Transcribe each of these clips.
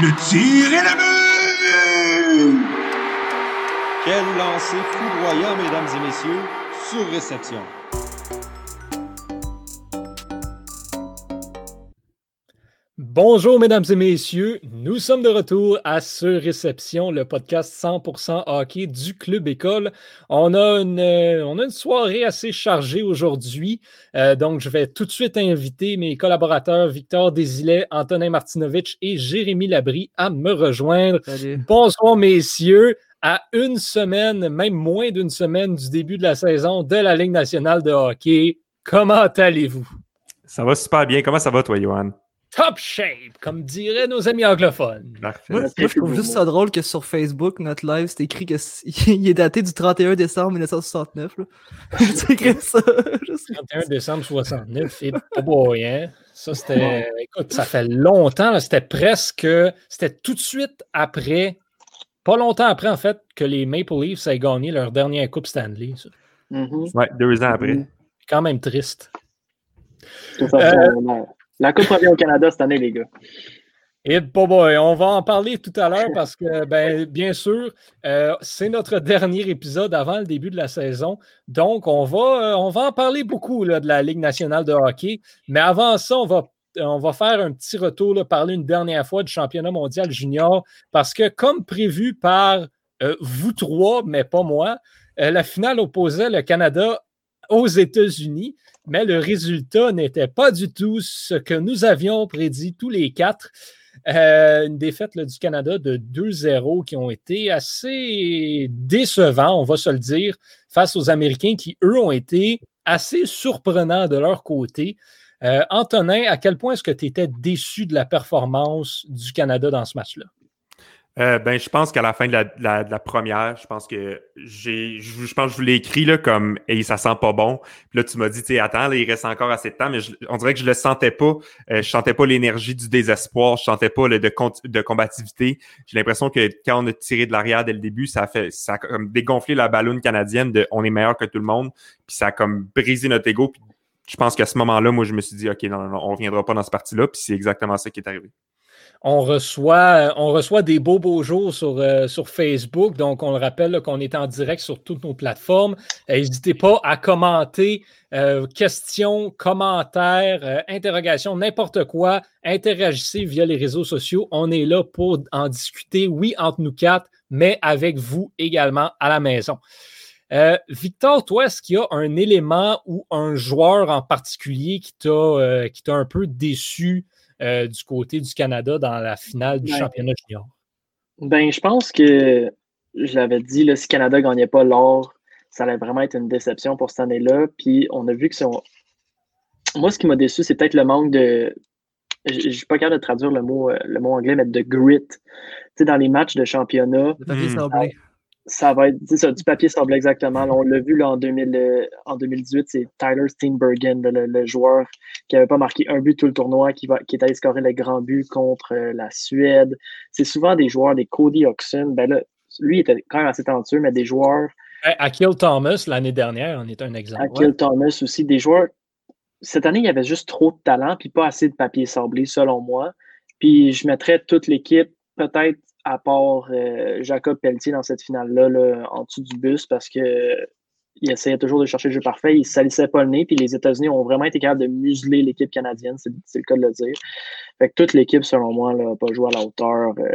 Le tir est le but! Quel lancer foudroyant, mesdames et messieurs, sur réception. Bonjour, mesdames et messieurs. Nous sommes de retour à Sur Réception, le podcast 100% hockey du Club École. On a une, euh, on a une soirée assez chargée aujourd'hui. Euh, donc, je vais tout de suite inviter mes collaborateurs Victor Désilet, Antonin Martinovitch et Jérémy Labry à me rejoindre. Bonsoir, messieurs. À une semaine, même moins d'une semaine du début de la saison de la Ligue nationale de hockey, comment allez-vous? Ça va super bien. Comment ça va, toi, Johan? Top shape, comme diraient nos amis anglophones. Moi, je trouve juste ça drôle que sur Facebook, notre live, c'est écrit qu'il est daté du 31 décembre 1969. C'est écrit ça. 31 décembre 69, et oh boy, hein? Ça, c'était. Écoute, ça fait longtemps, c'était presque. C'était tout de suite après, pas longtemps après, en fait, que les Maple Leafs aient gagné leur dernière Coupe Stanley. Ça. Mm-hmm. Ouais, deux ans après. Quand même triste. La Coupe revient au Canada cette année, les gars. Et boy, on va en parler tout à l'heure parce que, ben, bien sûr, euh, c'est notre dernier épisode avant le début de la saison. Donc, on va, euh, on va en parler beaucoup de la Ligue nationale de hockey. Mais avant ça, on va, on va faire un petit retour, là, parler une dernière fois du championnat mondial junior parce que, comme prévu par euh, vous trois, mais pas moi, la finale opposait le Canada aux États-Unis mais le résultat n'était pas du tout ce que nous avions prédit tous les quatre. Euh, une défaite du Canada de 2-0 qui ont été assez décevants, on va se le dire, face aux Américains qui, eux, ont été assez surprenants de leur côté. Euh, Antonin, à quel point est-ce que tu étais déçu de la performance du Canada dans ce match-là? Euh, ben, je pense qu'à la fin de la, première, je pense que j'ai, je, pense que je vous l'ai écrit là, comme et ça sent pas bon. Puis là, tu m'as dit, tu attends, il reste encore assez de temps, mais on dirait que je le sentais pas. Euh, je sentais pas l'énergie du désespoir, je sentais pas le de, de combativité. J'ai l'impression que quand on a tiré de l'arrière dès le début, ça a fait, ça a comme dégonflé la ballonne canadienne de on est meilleur que tout le monde. Puis ça a comme brisé notre ego. Puis je pense qu'à ce moment-là, moi, je me suis dit, OK, non, non, non on reviendra pas dans ce parti-là. Puis c'est exactement ça qui est arrivé on reçoit, on reçoit des beaux, beaux jours sur, euh, Facebook. Donc, on le rappelle qu'on est en direct sur toutes nos plateformes. Euh, n'hésitez pas à commenter, euh, questions, commentaires, interrogations, n'importe quoi. Interagissez via les réseaux sociaux. On est là pour en discuter, oui, entre nous quatre, mais avec vous également à la maison. Victor, toi, est-ce qu'il y a un élément ou un joueur en particulier qui t'a un peu déçu euh, du côté du Canada dans la finale du championnat junior? Ben, je pense que je l'avais dit, là, si Canada ne gagnait pas l'or, ça allait vraiment être une déception pour cette année-là. Puis on a vu que c'est. Moi, ce qui m'a déçu, c'est peut-être le manque de. Je suis pas capable de traduire le mot, euh, le mot anglais, mais de grit. Tu sais, dans les matchs de championnat ça va être ça, du papier semble exactement. on l'a vu là, en, 2000, euh, en 2018, c'est Tyler Steenbergen, le, joueur qui n'avait pas marqué un but tout le tournoi, qui, va, qui est allé scorer les grands buts contre euh, la Suède. C'est souvent des joueurs, des Cody Oxen. Ben là, lui, était quand même assez talentueux, mais des joueurs. Akil Thomas, l'année dernière, on est un exemple. Akil Thomas aussi, des joueurs. Cette année, il y avait juste trop de talent, puis pas assez de papier sablé, selon moi. Puis je mettrais toute l'équipe peut-être à part euh, Jacob Pelletier dans cette finale-là, en dessous du bus, parce que il essayait toujours de chercher le jeu parfait, il ne salissait pas le nez, puis les États-Unis ont vraiment été capables de museler l'équipe canadienne, c'est le cas de le dire. Fait que toute l'équipe, selon moi, n'a pas joué à la hauteur euh,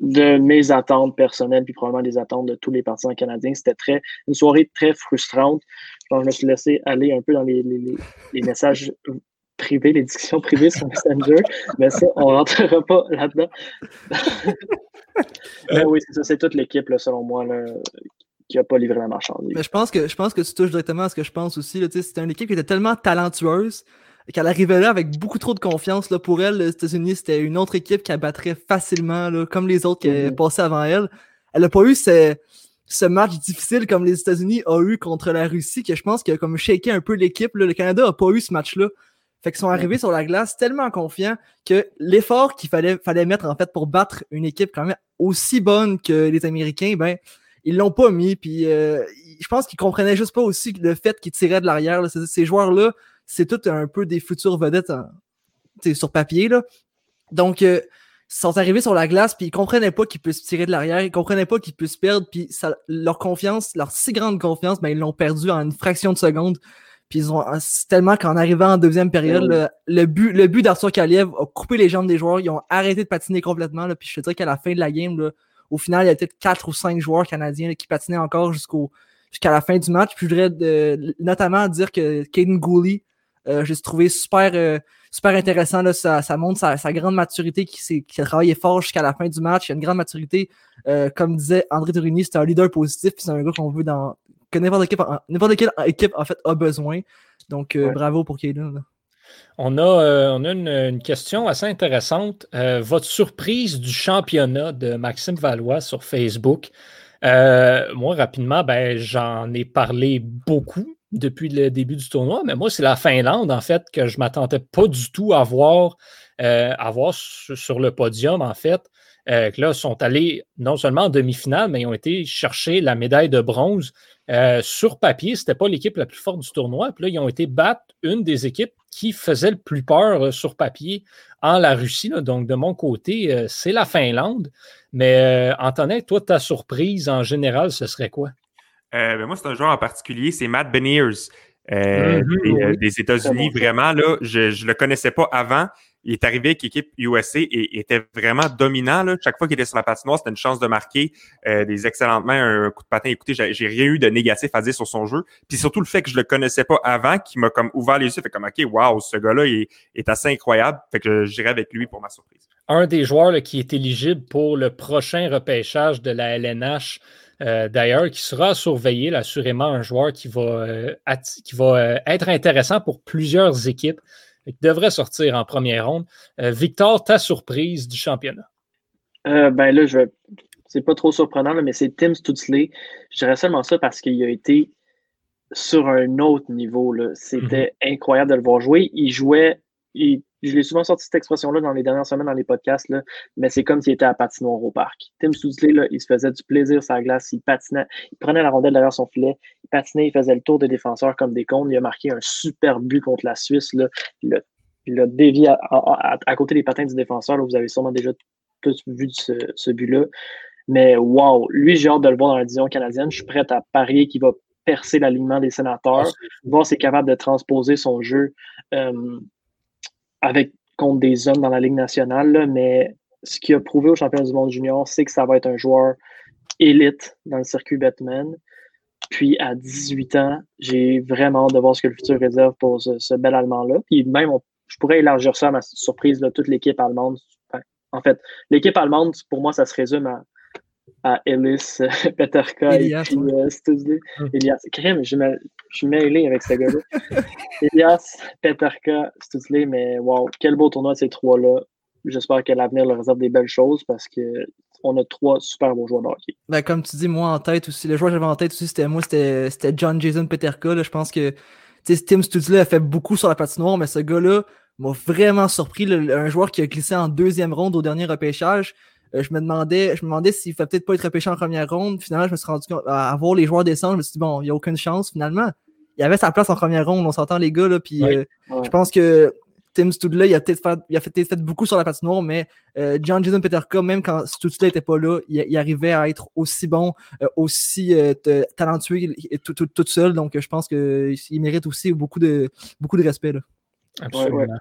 de mes attentes personnelles, puis probablement des attentes de tous les partisans canadiens. C'était très une soirée très frustrante. je me suis laissé aller un peu dans les, les messages privé, les discussions privées sur Messenger, mais ça, on ne rentrera pas là-dedans. mais oui, c'est ça, c'est toute l'équipe, selon moi, là, qui n'a pas livré la marchandise. Mais je pense que je pense que tu touches directement à ce que je pense aussi. C'était une équipe qui était tellement talentueuse qu'elle arrivait là avec beaucoup trop de confiance. Là, pour elle, les États-Unis, c'était une autre équipe qui abattrait facilement, là, comme les autres qui mm passé avant elle. Elle n'a pas eu ce, ce, match difficile comme les États-Unis ont eu contre la Russie, que je pense qu'il a comme shaké un peu l'équipe. Le Canada n'a pas eu ce match-là. Fait qu'ils sont arrivés sur la glace tellement confiants que l'effort qu'il fallait, fallait mettre en fait pour battre une équipe quand même aussi bonne que les Américains, ben ils l'ont pas mis. Puis euh, je pense qu'ils comprenaient juste pas aussi le fait qu'ils tiraient de l'arrière. Ces joueurs-là, c'est tout un peu des futurs vedettes sur papier. Là. Donc euh, sont arrivés sur la glace, puis ils comprenaient pas qu'ils puissent tirer de l'arrière, ils comprenaient pas qu'ils puissent perdre, puis ça, leur confiance, leur si grande confiance, ben, ils l'ont perdu en une fraction de seconde. Puis ils ont tellement qu'en arrivant en deuxième période, le, but, le but d'Arthur Kaliev a coupé les jambes des joueurs, ils ont arrêté de patiner complètement. Là, puis je te dirais qu'à la fin de la game, au final, il y a peut-être quatre ou cinq joueurs canadiens qui patinaient encore jusqu'au jusqu'à la fin du match. Puis je voudrais notamment dire que Caden Gooley, euh, j'ai trouvé super, euh, super intéressant. Là, ça, ça montre sa, grande maturité, qui, qui a travaillé fort jusqu'à la fin du match. Il a une grande maturité. Euh, comme disait André Tourigny, c'est un leader positif. C'est un gars qu'on veut dans. Que n'importe équipe, quelle équipe en fait a besoin. Donc bravo pour Kaden. On a, on a une, question assez intéressante. votre surprise du championnat de Maxime Valois sur Facebook? moi, rapidement, ben, j'en ai parlé beaucoup depuis le début du tournoi, mais moi, c'est la Finlande, en fait, que je ne m'attendais pas du tout à voir, euh, sur, le podium, en fait. Euh, là, sont allés non seulement en demi-finale, mais ils ont été chercher la médaille de bronze. Euh, sur papier, ce n'était pas l'équipe la plus forte du tournoi. Puis là, ils ont été battre une des équipes qui faisait le plus peur sur papier en la Russie. Donc, de mon côté, c'est la Finlande. Mais Antonin, toi, ta surprise en général, ce serait quoi? Euh, ben, moi, c'est un joueur en particulier, c'est Matt Beniers. Euh, mm-hmm, euh, des, États-Unis, vraiment, là, je ne le connaissais pas avant. Il est arrivé avec l'équipe USA et était vraiment dominant. Là. Chaque fois qu'il était sur la patinoire, c'était une chance de marquer des excellentes mains, un coup de patin. Écoutez, j'ai rien eu de négatif à dire sur son jeu. Puis surtout le fait que je le connaissais pas avant, qui m'a comme ouvert les yeux, fait comme OK, wow, ce gars-là est, est, assez incroyable. Fait que j'irai avec lui pour ma surprise. Un des joueurs là, qui est éligible pour le prochain repêchage de la LNH euh, d'ailleurs, qui sera surveillé, assurément un joueur qui va, euh, qui va euh, être intéressant pour plusieurs équipes et qui devrait sortir en première ronde. Victor, ta surprise du championnat? ben là, je c'est pas trop surprenant, mais c'est Tim Stutzley. Je dirais seulement ça parce qu'il a été sur un autre niveau. C'était mm-hmm. incroyable de le voir jouer. Il jouait, il je l'ai souvent sorti cette expression-là dans les dernières semaines dans les podcasts, là, mais c'est comme s'il était à patinoire au parc. Tim Sousley, là, il se faisait du plaisir sur la glace, il patinait, il prenait la rondelle derrière son filet, il patinait, il faisait le tour des défenseurs comme des cons. Il a marqué un super but contre la Suisse. Là. Il a, dévié à, côté des patins du défenseur. Là, vous avez sûrement déjà tous vu ce, but-là. Mais wow, lui, j'ai hâte de le voir dans la division canadienne. Je suis prêt à parier qu'il va percer l'alignement des sénateurs, ah, voir s'il est capable de transposer son jeu. Euh, avec contre des hommes dans la Ligue nationale, mais ce qu'il a prouvé au championnat du monde junior, c'est que ça va être un joueur élite dans le circuit Batman. Puis à 18 ans, j'ai vraiment hâte de voir ce que le futur réserve pour ce, bel Allemand-là. Puis même, je pourrais élargir ça à ma surprise, là, toute l'équipe allemande. en fait, l'équipe allemande, pour moi, ça se résume à à Ellis, Peterka et puis euh, hum. Elias. Crème, je, suis mêlé avec ce gars-là. Elias, Peterka, Stutzley, mais wow, quel beau tournoi ces trois-là. J'espère que l'avenir leur réserve des belles choses parce qu'on a trois super beaux joueurs de hockey. Ben, comme tu dis, moi en tête aussi, le joueur que j'avais en tête aussi, c'était moi, c'était John Jason Peterka. je pense que Tim Stutzley a fait beaucoup sur la patinoire, mais ce gars-là m'a vraiment surpris. un joueur qui a glissé en deuxième ronde au dernier repêchage. Euh, je me demandais, je me demandais s'il ne fallait peut-être pas être repêché en première ronde. Finalement, je me suis rendu compte, à voir les joueurs descendre, je me suis dit, bon, il n'y a aucune chance. Finalement, il y avait sa place en première ronde, on s'entend les gars, là, puis euh, je pense que Tim Studley, il a peut-être fait, il a fait, beaucoup sur la patinoire, mais euh, John Jason Peterka, même quand Studley n'était pas là, il, arrivait à être aussi bon, aussi talentueux tout, seul. Donc, je pense qu'il mérite aussi beaucoup de, beaucoup de respect. Là. Absolument.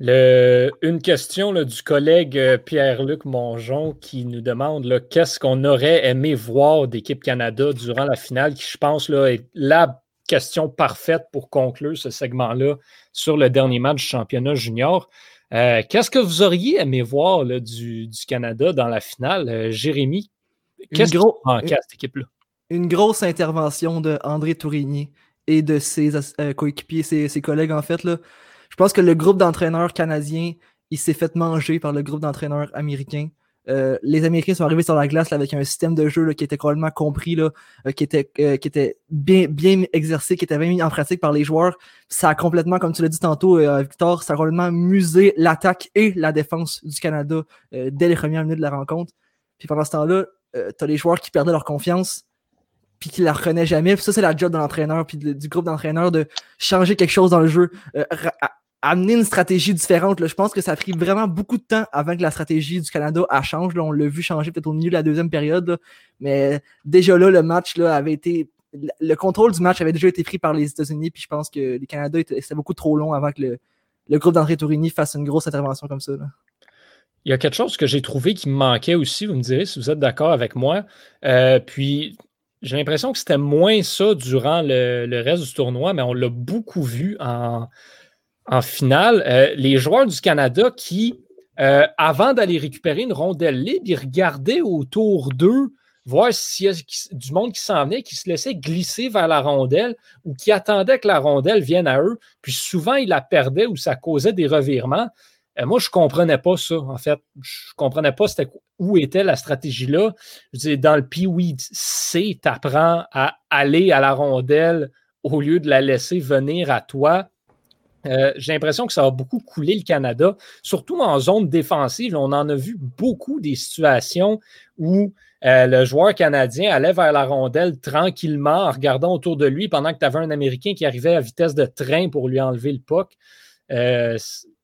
Le, une question du collègue euh, Pierre-Luc Mongeon qui nous demande qu'est-ce qu'on aurait aimé voir d'équipe Canada durant la finale, qui je pense là, est la question parfaite pour conclure ce segment-là sur le dernier match du championnat junior. Euh, qu'est-ce que vous auriez aimé voir du, Canada dans la finale? Euh, Jérémy, qu'est-ce que en cette équipe-là? Une grosse intervention de André Tourigny et de ses coéquipiers, ses, ses, collègues en fait. Là. Je pense que le groupe d'entraîneurs canadiens, il s'est fait manger par le groupe d'entraîneurs américains. Euh, les Américains sont arrivés sur la glace avec un système de jeu qui était complètement compris, là, euh, qui, était, euh, qui était bien, bien exercé, qui était bien mis en pratique par les joueurs. Ça a complètement, comme tu l'as dit tantôt, Victor, ça a complètement musé l'attaque et la défense du Canada dès les premières minutes de la rencontre. Puis pendant ce temps-là, tu as les joueurs qui perdaient leur confiance puis qui la reconnaît jamais. Puis ça, c'est la job de l'entraîneur, puis du groupe d'entraîneurs de changer quelque chose dans le jeu amener une stratégie différente. Je pense que ça a pris vraiment beaucoup de temps avant que la stratégie du Canada a change. On l'a vu changer peut-être au milieu de la deuxième période. Mais déjà là, le match là, avait été. Le contrôle du match avait déjà été pris par les États-Unis. Puis je pense que les Canada c'était beaucoup trop long avant que le, le groupe d'André Tourini fasse une grosse intervention comme ça. Il y a quelque chose que j'ai trouvé qui me manquait aussi, vous me direz si vous êtes d'accord avec moi. Euh, puis j'ai l'impression que c'était moins ça durant le, reste du tournoi, mais on l'a beaucoup vu en, en finale. Euh, les joueurs du Canada qui, euh, avant d'aller récupérer une rondelle libre, ils regardaient autour d'eux, voir s'il y a du monde qui s'en venait, qui se laissait glisser vers la rondelle ou qui attendait que la rondelle vienne à eux. Puis souvent, ils la perdaient ou ça causait des revirements. Euh, moi, je ne comprenais pas ça, en fait. Je ne comprenais pas où était la stratégie là. Je dans le Pee-Wee C, tu apprends à aller à la rondelle au lieu de la laisser venir à toi. Euh, j'ai l'impression que ça a beaucoup coulé le Canada, surtout en zone défensive. On en a vu beaucoup des situations où euh, le joueur canadien allait vers la rondelle tranquillement en regardant autour de lui pendant que tu avais un Américain qui arrivait à vitesse de train pour lui enlever le puck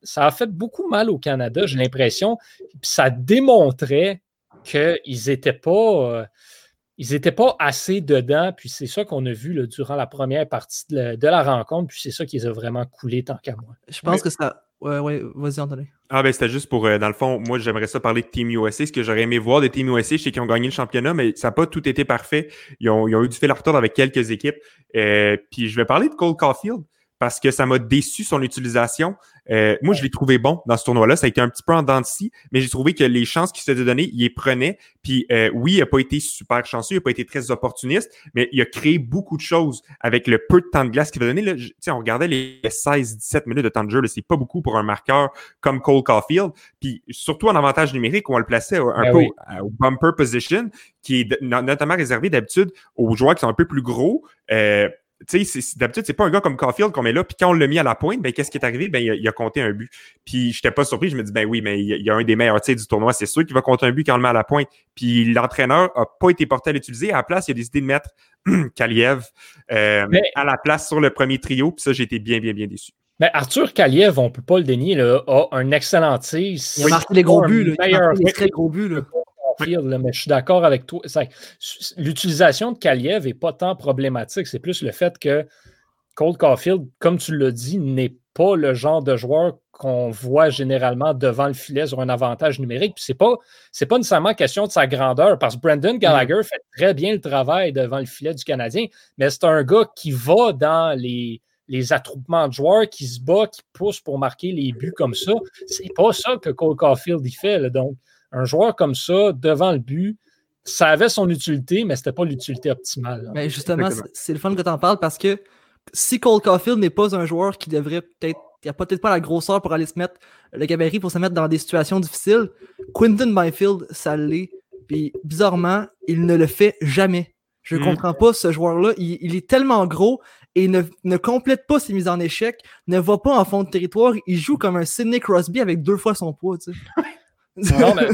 ça a fait beaucoup mal au Canada, j'ai l'impression. Ça démontrait qu'ils n'étaient pas. Ils n'étaient pas assez dedans, puis c'est ça qu'on a vu durant la première partie de la, rencontre, puis c'est ça qui les a vraiment coulés tant qu'à moi. Je pense que ça. Ouais, ouais, vas-y, Anthony. Ah, ben, c'était juste pour, euh, dans le fond, moi, j'aimerais ça parler de Team USA. Ce que j'aurais aimé voir de Team USA, je sais qu'ils ont gagné le championnat, mais ça n'a pas tout été parfait. Ils ont, eu du fil à retour avec quelques équipes. Euh, puis je vais parler de Cole Caulfield parce que ça m'a déçu son utilisation. Euh, moi, je l'ai trouvé bon dans ce tournoi-là. Ça a été un petit peu en dents de scie, mais j'ai trouvé que les chances qu'il se donner, il les prenait. Puis euh, oui, il n'a pas été super chanceux, il n'a pas été très opportuniste, mais il a créé beaucoup de choses avec le peu de temps de glace qu'il va donner. Là, on regardait les 16-17 minutes de temps de jeu, c'est pas beaucoup pour un marqueur comme Cole Caulfield. Puis surtout en avantage numérique, on le plaçait un ben peu au, bumper position, qui est notamment réservé d'habitude aux joueurs qui sont un peu plus gros. Euh, d'habitude, c'est pas un gars comme Caulfield qu'on met là, puis quand on l'a mis à la pointe, ben, qu'est-ce qui est arrivé? Ben, il a, compté un but. Puis, j'étais pas surpris, je me dis, ben oui, mais il y a, un des meilleurs du tournoi, c'est sûr qu'il va compter un but quand on le met à la pointe. Puis, l'entraîneur a pas été porté à l'utiliser. À la place, il a décidé de mettre Kaliev euh, à la place sur le premier trio, puis ça, j'ai été bien, bien, bien déçu. Mais Arthur Kaliev, on peut pas le dénier, là, a un excellent tir. Il a marqué les gros buts, il a marqué très gros buts. Là mais je suis d'accord avec toi. L'utilisation de Kaliev n'est pas tant problématique, c'est plus le fait que Cole Caulfield, comme tu l'as dit, n'est pas le genre de joueur qu'on voit généralement devant le filet sur un avantage numérique. Ce n'est pas, pas nécessairement question de sa grandeur, parce que Brandon Gallagher mm. fait très bien le travail devant le filet du Canadien, mais c'est un gars qui va dans les, les attroupements de joueurs, qui se bat, qui pousse pour marquer les buts comme ça. C'est pas ça que Cole Caulfield y fait. donc, un joueur comme ça, devant le but, ça avait son utilité, mais ce n'était pas l'utilité optimale. Mais justement, c'est le fun que tu en parles parce que si Cole Caulfield n'est pas un joueur qui devrait peut-être, il n'a peut-être pas la grosseur pour aller se mettre, le gabarit pour se mettre dans des situations difficiles, Quinton Byfield, ça l'est. Puis bizarrement, il ne le fait jamais. Je ne hmm. comprends pas ce joueur-là. Il, est tellement gros et ne, ne, complète pas ses mises en échec, ne va pas en fond de territoire. Il joue comme un Sidney Crosby avec deux fois son poids. Tu sais. Non, mais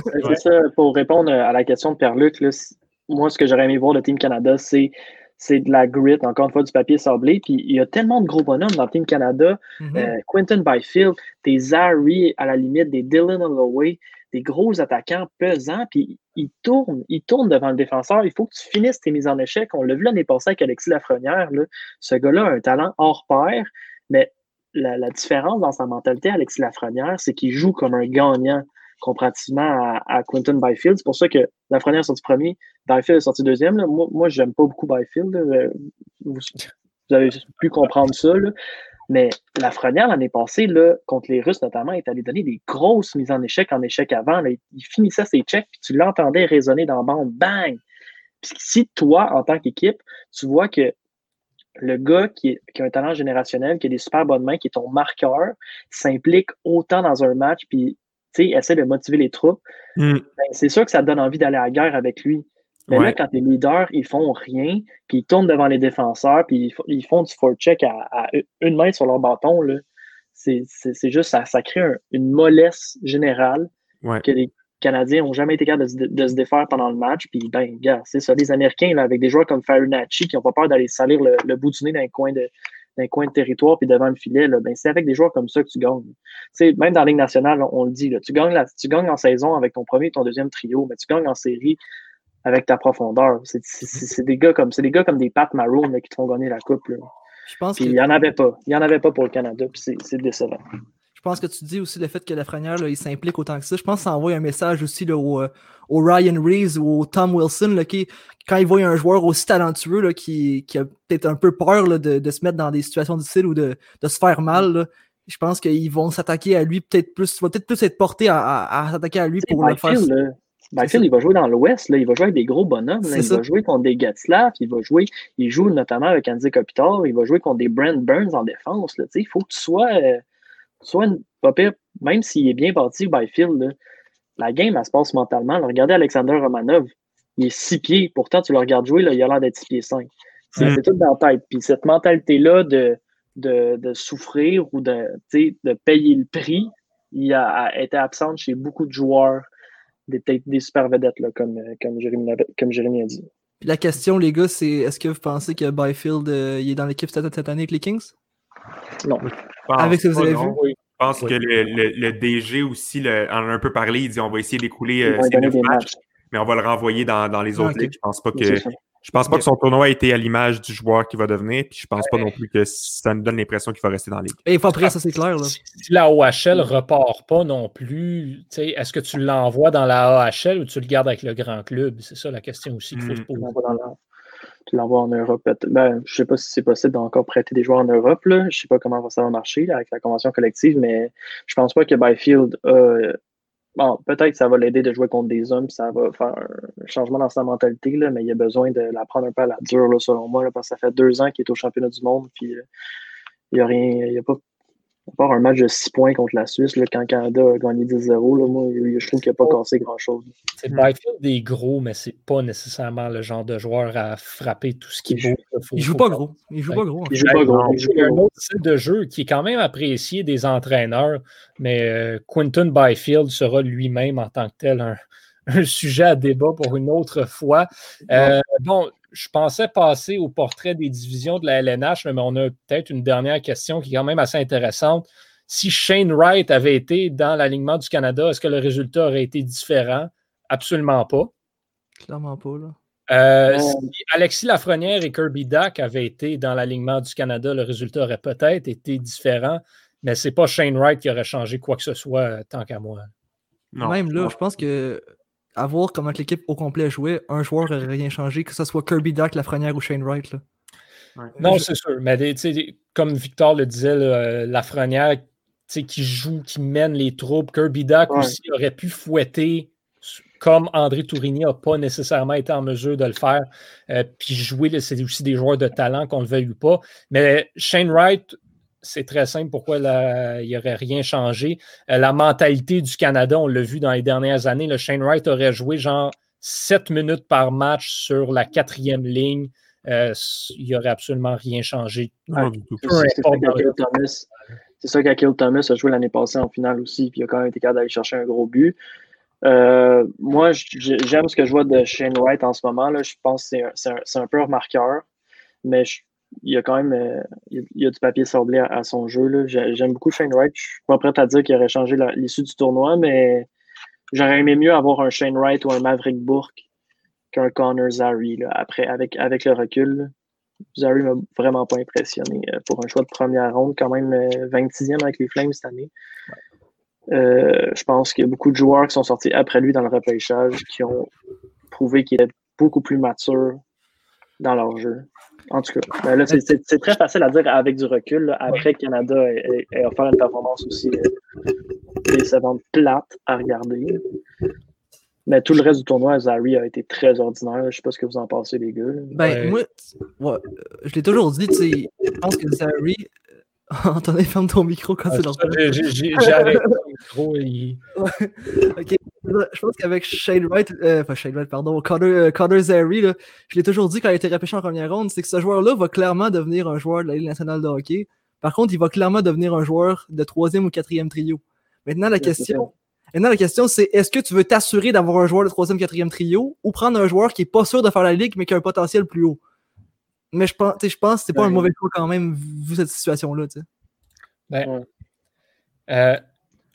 pour répondre à la question de Pierre-Luc, moi, ce que j'aurais aimé voir de Team Canada, c'est c'est de la grit, encore une fois, du papier sablé. Puis il y a tellement de gros bonhommes dans Team Canada. Mm-hmm. Euh, Quentin Byfield, des Zari à la limite, des Dylan Holloway, des gros attaquants pesants. Puis ils tournent, ils tournent devant le défenseur. Il faut que tu finisses tes mises en échec. On l'a vu l'année passée avec Alexis Lafrenière. Ce gars-là a un talent hors pair, mais la, la différence dans sa mentalité, Alexis Lafrenière, c'est qu'il joue comme un gagnant comparativement à, Quentin Byfield. C'est pour ça que la première est sortie premier, Byfield est sorti deuxième. Moi, moi j'aime pas beaucoup Byfield. Vous, avez pu comprendre ça. Mais la Lafrenière, l'année passée, là, contre les Russes notamment, est allé donner des grosses mises en échec en échec avant. Il finissait ses checks, puis tu l'entendais résonner dans le bande. Bang! Puis si toi, en tant qu'équipe, tu vois que le gars qui, qui, a un talent générationnel, qui a des super bonnes mains, qui est ton marqueur, s'implique autant dans un match, puis essaie de motiver les troupes, hmm. ben, c'est sûr que ça donne envie d'aller à la guerre avec lui. Mais là, quand les leaders, ils font rien, puis ils tournent devant les défenseurs, puis ils, font du forecheck à, à, une main sur leur bâton, c'est juste, ça, ça crée une mollesse générale que les Canadiens n'ont jamais été capables de, se défaire pendant le match. Puis, ben, gars, c'est ça, les Américains, là, avec des joueurs comme Farinacci qui n'ont pas peur d'aller salir le, bout du nez dans un coin de, dans les coins de territoire puis devant le filet, là, ben, c'est avec des joueurs comme ça que tu gagnes. même dans la Ligue nationale, on, le dit, là, tu, gagnes la, tu gagnes en saison avec ton premier et ton deuxième trio, mais tu gagnes en série avec ta profondeur. C'est des gars comme c'est des gars comme des Pat Maroon qui te font gagner la coupe. Là. Je pense qu'il n'y en avait pas. Il n'y en avait pas pour le Canada, puis c'est décevant. Je pense que tu dis aussi le fait que Lafrenière, il s'implique autant que ça. Je pense que ça envoie un message aussi là, au, euh, au, Ryan Reeves ou au Tom Wilson, là, qui, quand il voit un joueur aussi talentueux là, qui, qui, a peut-être un peu peur là, de, de, se mettre dans des situations difficiles ou de, de se faire mal, je pense qu'ils vont s'attaquer à lui peut-être plus, va peut-être plus être porté à, à, à s'attaquer à lui pour le faire. Byfield, il va jouer dans l'Ouest, il va jouer avec des gros bonhommes, il va jouer contre des Gatslav, il va jouer, il joue notamment avec Andy Kopitar, il va jouer contre des Brent Burns en défense. Là, il faut que tu sois, euh, sois une, pas pire, même s'il est bien parti, Byfield, la game, elle se passe mentalement. regardez Alexander Romanov, il est six pieds, pourtant tu le regardes jouer, là, il a l'air d'être six pieds 5. C'est tout dans la tête. Puis cette mentalité-là de, de, de, souffrir ou de, de payer le prix, il a, été absente chez beaucoup de joueurs des, des super vedettes, là, comme, euh, comme, Jérémy, comme Jérémy a dit. la question, les gars, c'est est-ce que vous pensez que Byfield euh, il est dans l'équipe cette, cette année avec les Kings? Non. Avec ce que vous avez vu? Je pense que le, le, DG aussi le, en a un peu parlé. Il dit on va essayer d'écouler euh, ces matchs, matchs, mais on va le renvoyer dans, dans les autres ligues. Je pense pas que je pense pas que son tournoi a été à l'image du joueur qui va devenir, puis je pense pas non plus que ça nous donne l'impression qu'il va rester dans la ligue. Et il faut après, ça c'est clair. Là. Si la OHL repart pas non plus, est-ce que tu l'envoies dans la AHL ou tu le gardes avec le grand club? C'est ça la question aussi qu'il faut se hmm. poser. L'envoies en Europe. Ben, je sais pas si c'est possible d'encore prêter des joueurs en Europe. Là. Je sais pas comment ça va marcher avec la convention collective, mais je pense pas que Byfield a Bon, peut-être que ça va l'aider de jouer contre des hommes, ça va faire un changement dans sa mentalité, là, mais il a besoin de la prendre un peu à la dure, là, selon moi, là, parce que ça fait deux ans qu'il est au championnat du monde, puis euh, il n'y a rien, il a pas à part un match de 6 points contre la Suisse, là, quand Canada a gagné 10-0, moi, je trouve qu'il n'a pas oh. cassé grand-chose. C'est Byfield des gros, mais c'est pas nécessairement le genre de joueur à frapper tout ce qui bouge. Il joue pas gros. Il joue pas gros. Il joue pas gros. Il y a un autre style de jeu qui est quand même apprécié des entraîneurs, mais euh, Quinton Byfield sera lui-même en tant que tel un, sujet à débat pour une autre fois. Euh, bon, je pensais passer au portrait des divisions de la LNH, mais on a peut-être une dernière question qui est quand même assez intéressante. Si Shane Wright avait été dans l'alignement du Canada, est-ce que le résultat aurait été différent? Absolument pas. Clairement pas, là. Euh, si Alexis Lafrenière et Kirby Duck avaient été dans l'alignement du Canada, le résultat aurait peut-être été différent, mais c'est pas Shane Wright qui aurait changé quoi que ce soit tant qu'à moi. Même là, je pense que à voir comment l'équipe au complet jouait, un joueur n'aurait rien changé, que ce soit Kirby Duck, Lafrenière ou Shane Wright. Là. Non, c'est sûr. Mais comme Victor le disait, la Lafrenière qui joue, qui mène les troupes, Kirby Duck aussi aurait pu fouetter comme André Tourigny n'a pas nécessairement été en mesure de le faire. Euh, puis jouer, c'est aussi des joueurs de talent, qu'on le veuille ou pas. Mais Shane Wright, c'est très simple pourquoi il n'y aurait rien changé. Euh, la mentalité du Canada, on l'a vu dans les dernières années, le Shane Wright aurait joué genre 7 minutes par match sur la quatrième ligne. Euh, il n'y aurait absolument rien changé. C'est ça qu'Akil Thomas a joué l'année passée en finale aussi, puis il a quand même été capable d'aller chercher un gros but. Euh, moi, j'aime ce que je vois de Shane Wright en ce moment. Là. Je pense que c'est un, un, peu remarqueur, mais je il y a quand même euh, il y a du papier sablé à, son jeu. J'aime beaucoup Shane Wright. Je suis pas prêt à dire qu'il aurait changé l'issue du tournoi, mais j'aurais aimé mieux avoir un Shane Wright ou un Maverick Bourque qu'un Connor Zary. Après, avec, avec le recul, Zary m'a vraiment pas impressionné euh, pour un choix de première ronde, quand même 26e euh, avec les Flames cette année. je pense qu'il y a beaucoup de joueurs qui sont sortis après lui dans le repêchage qui ont prouvé qu'il est beaucoup plus mature dans leur jeu. En tout cas, ben là, c'est très facile à dire avec du recul. après, Canada a, offert une performance aussi euh, décevante, plate à regarder. Mais tout le reste du tournoi, Zari a été très ordinaire. Je ne sais pas ce que vous en pensez, les gars. Ben, moi, ouais, je l'ai toujours dit, tu sais, je pense que Zari. Attendez, ferme ton micro quand c'est dans J'ai arrêté le micro. Et... ok, je pense qu'avec Shane Wright, euh, enfin Shane Wright, pardon, Connor, euh, Connor Zary, là, je l'ai toujours dit quand il a été repêché en première ronde, c'est que ce joueur-là va clairement devenir un joueur de la Ligue nationale de hockey. Par contre, il va clairement devenir un joueur de troisième ou quatrième trio. Maintenant, la question, maintenant, la question, c'est est-ce que tu veux t'assurer d'avoir un joueur de troisième, quatrième trio ou prendre un joueur qui est pas sûr de faire la ligue mais qui a un potentiel plus haut? Mais je pense, je pense que c'est pas un mauvais choix quand même, vu cette situation-là. Ben, euh,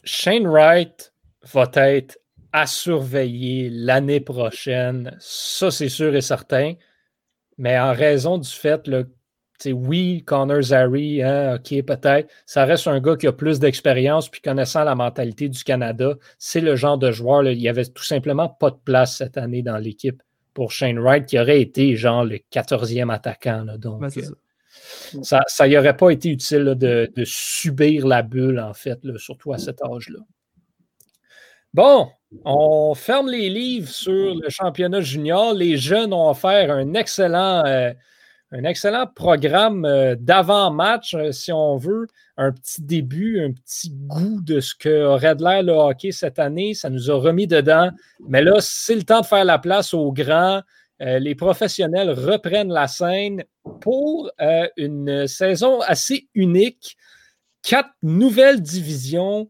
Shane Wright va être à surveiller l'année prochaine. Ça, c'est sûr et certain. Mais en raison du fait, là, oui, Connor Zary, hein, OK, peut-être. Ça reste un gars qui a plus d'expérience, puis connaissant la mentalité du Canada, c'est le genre de joueur, il n'y avait tout simplement pas de place cette année dans l'équipe pour Shane Wright, qui aurait été genre le 14e attaquant. donc, euh, ça. ça n'y aurait pas été utile de, subir la bulle, en fait, surtout à cet âge-là. Bon, on ferme les livres sur le championnat junior. Les jeunes ont offert un excellent, euh, un excellent programme euh, d'avant-match, si on veut. Un petit début, un petit goût de ce que aurait l'air le hockey cette année. Ça nous a remis dedans. Mais là, c'est le temps de faire la place aux grands. Euh, les professionnels reprennent la scène pour euh, une saison assez unique. Quatre nouvelles divisions,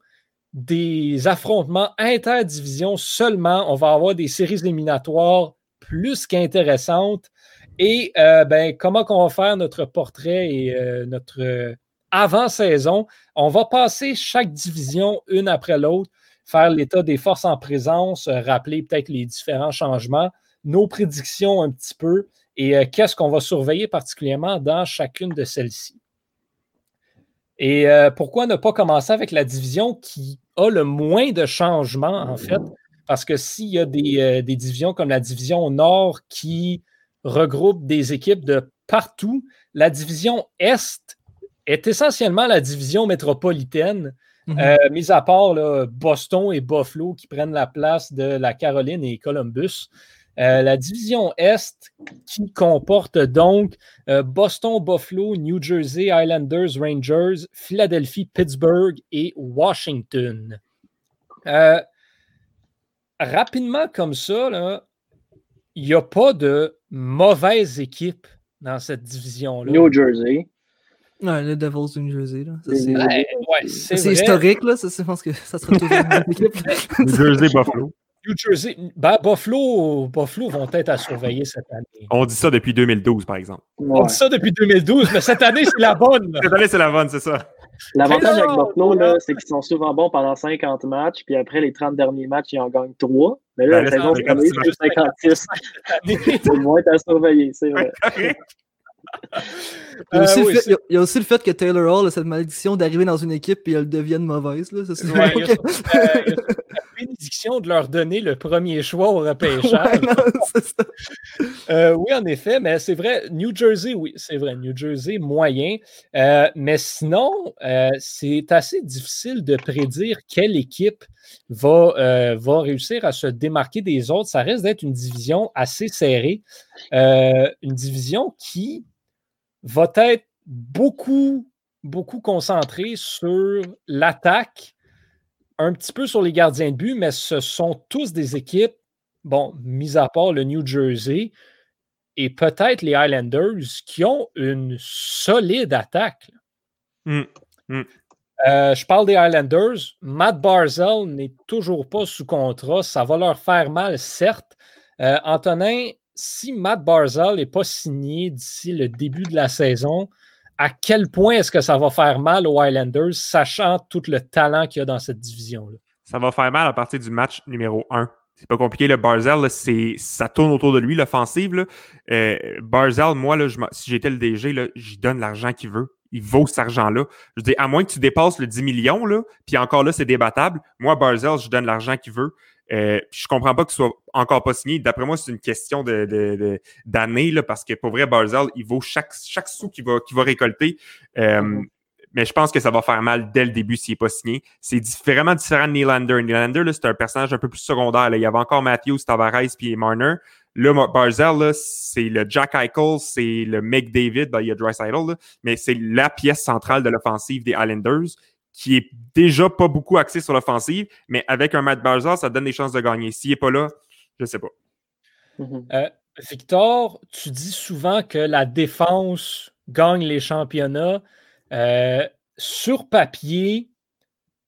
des affrontements interdivisions seulement. On va avoir des séries éliminatoires plus qu'intéressantes. Et euh, ben, comment qu'on va faire notre portrait et notre avant-saison? On va passer chaque division une après l'autre, faire l'état des forces en présence, rappeler peut-être les différents changements nos prédictions un petit peu et euh, qu'est-ce qu'on va surveiller particulièrement dans chacune de celles-ci. Et euh, pourquoi ne pas commencer avec la division qui a le moins de changements, en fait? Parce que s'il y a euh, des, divisions comme la division Nord qui regroupe des équipes de partout, la division Est est essentiellement la division métropolitaine, mm-hmm. mis à part Boston et Buffalo qui prennent la place de la Caroline et Columbus. Euh, la division Est qui comporte donc euh, Boston, Buffalo, New Jersey, Islanders, Rangers, Philadelphie, Pittsburgh et Washington. Euh, rapidement comme ça, il n'y a pas de mauvaise équipe dans cette division-là. New Jersey. Ouais, le Devils du New Jersey. C'est historique, là. Ça, je pense que ça sera toujours une équipe. New Jersey, Buffalo. New Jersey, ben, Buffalo, Buffalo vont être à surveiller cette année. On dit ça depuis 2012, par exemple. On dit ça depuis 2012, mais cette année, c'est la bonne. cette année, c'est la bonne, c'est ça. L'avantage avec Buffalo, c'est qu'ils sont souvent bons pendant 50 matchs, puis après les 30 derniers matchs, ils en gagnent 3. Mais là, ben, la saison, c'est 56. Ils vont être à surveiller, c'est vrai. Il y, a aussi fait, il, y a, aussi le fait, que Taylor Hall a cette malédiction d'arriver dans une équipe et elle devienne mauvaise. Là. Ça, ouais, il y a, euh, la bénédiction de leur donner le premier choix au repêchage. euh, oui, en effet, mais c'est vrai, New Jersey, oui, c'est vrai, New Jersey, moyen. Euh, mais sinon, c'est assez difficile de prédire quelle équipe va, va réussir à se démarquer des autres. Ça reste d'être une division assez serrée. une division qui va être beaucoup, beaucoup concentré sur l'attaque, un petit peu sur les gardiens de but, mais ce sont tous des équipes, bon, mis à part le New Jersey et peut-être les Highlanders, qui ont une solide attaque. Mmh, mmh. Euh, je parle des Highlanders. Matt Barzell n'est toujours pas sous contrat. Ça va leur faire mal, certes. Euh, Antonin, si Matt Barzell n'est pas signé d'ici le début de la saison, à quel point est-ce que ça va faire mal aux Highlanders, sachant tout le talent qu'il y a dans cette division-là? Ça va faire mal à partir du match numéro 1. C'est pas compliqué. Le Barzell, ça tourne autour de lui, l'offensive. Euh, Barzell, moi, là, si j'étais le DG, j'y donne l'argent qu'il veut. Il vaut cet argent-là. Je dis, à moins que tu dépasses le 10 millions, là, puis encore là, c'est débattable. Moi, Barzell, je donne l'argent qu'il veut. Euh, je comprends pas qu'il soit encore pas signé. D'après moi, c'est une question de, d'année, parce que pour vrai, Barzell, il vaut chaque, chaque sou qu'il va, qu'il va récolter. Euh, mm-hmm. Mais je pense que ça va faire mal dès le début s'il n'est pas signé. C'est vraiment différent de Nylander. Nylander, c'est un personnage un peu plus secondaire. Il y avait encore Matthews, Tavares puis Marner. Là, Barzell, c'est le Jack Eichel, c'est le McDavid, ben, il y a Dreisaitl, mais c'est la pièce centrale de l'offensive des Islanders qui est déjà pas beaucoup axé sur l'offensive, mais avec un Matt Barzal, ça donne des chances de gagner. S'il n'est pas là, je ne sais pas. Mm-hmm. Euh, Victor, tu dis souvent que la défense gagne les championnats. Euh, sur papier,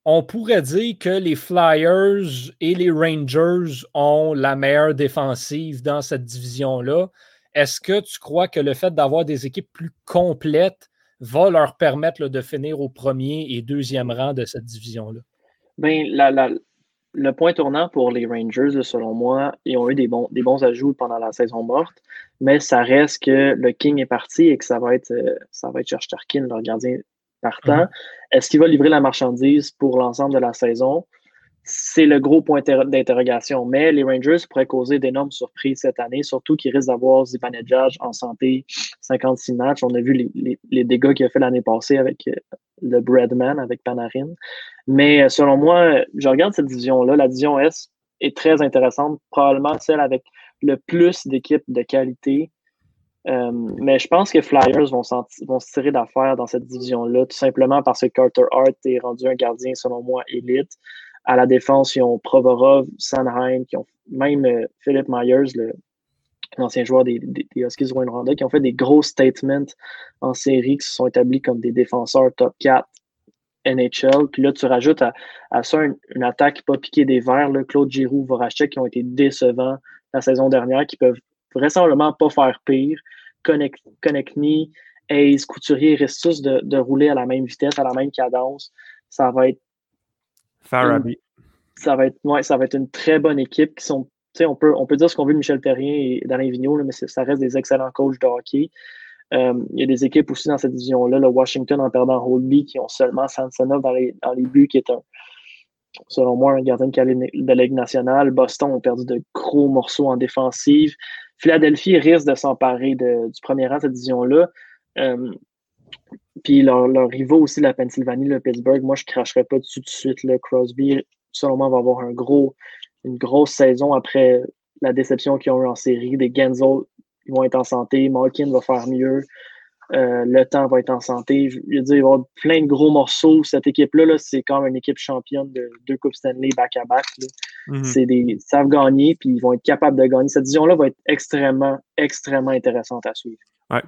on pourrait dire que les Flyers et les Rangers ont la meilleure défensive dans cette division-là. est-ce que tu crois que le fait d'avoir des équipes plus complètes va leur permettre de finir au premier et deuxième rang de cette division-là? Bien, le point tournant pour les Rangers, selon moi, ils ont eu des bons, des bons ajouts pendant la saison morte, mais ça reste que le King est parti et que ça va être, euh, ça va être leur gardien partant. Mm-hmm. Est-ce qu'il va livrer la marchandise pour l'ensemble de la saison? C'est le gros point d'interrogation. Mais les Rangers pourraient causer d'énormes surprises cette année, surtout qu'ils risquent d'avoir Zibanejad en santé 56 matchs. On a vu les, dégâts qu'il a fait l'année passée avec euh, le Breadman, avec Panarin. Mais euh, selon moi, je regarde cette division-là. La division S est très intéressante, probablement celle avec le plus d'équipes de qualité. Euh, mais je pense que Flyers vont, vont se tirer d'affaire dans cette division-là, tout simplement parce que Carter Hart est rendu un gardien, selon moi, élite. À la défense, ils ont Provorov, Sanheim, qui ont même euh, Philip Myers, l'ancien joueur des, des, des Huskies qui ont fait des gros statements en série, qui se sont établis comme des défenseurs top 4 NHL. Puis là, tu rajoutes à, ça une, attaque pas piquée des verres, là, Claude Giroux, Voracek, qui ont été décevants la saison dernière, qui peuvent vraisemblablement pas faire pire. Connectney, Hayes, Couturier restent tous de rouler à la même vitesse, à la même cadence. Ça va être Farabi. Ça va être, ouais, ça va être une très bonne équipe qui sont. On peut, on peut dire ce qu'on veut de Michel Terrien et d'Alain Vigneault, mais ça reste des excellents coachs de hockey. Euh, il y a des équipes aussi dans cette division-là. Le Washington en perdant Holby qui ont seulement Samsonov dans les, dans les buts, qui est un, selon moi, un gardien de la Ligue nationale. Boston ont perdu de gros morceaux en défensive. Philadelphie risque de s'emparer du premier rang de cette division-là. Euh, puis leurs leur rivaux aussi, la Pennsylvanie, le Pittsburgh, moi, je ne cracherais pas dessus tout de suite. Le Crosby, selon moi, va avoir un gros, une grosse saison après la déception qu'ils ont eu en série. Des Genzel ils vont être en santé. Malkin va faire mieux. Euh, le temps va être en santé. Je veux dire, il va y avoir plein de gros morceaux. Cette équipe-là, -là, c'est quand même une équipe championne de deux Coupes Stanley back-à-back. Mm-hmm. C'est des, ils savent gagner, puis ils vont être capables de gagner. Cette vision-là va être extrêmement, extrêmement intéressante à suivre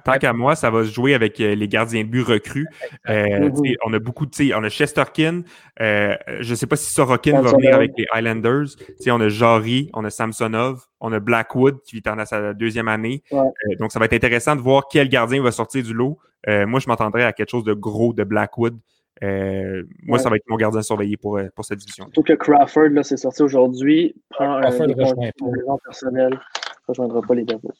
tant qu'à moi, ça va se jouer avec euh, les gardiens de but recrues. Euh, mhm. on a beaucoup de. On a Chesterkin. Euh, je ne sais pas si Sorokin va venir avec les Highlanders. on a Jari, on a Samsonov, on a Blackwood qui vit dans sa deuxième année. donc, ça va être intéressant de voir quel gardien va sortir du lot. moi, je m'entendrais à quelque chose de gros de Blackwood. moi, ça va être mon gardien surveillé pour, pour cette division. Surtout que Crawford, là, c'est sorti aujourd'hui, prend un personnel, ne rejoindra pas les Devils.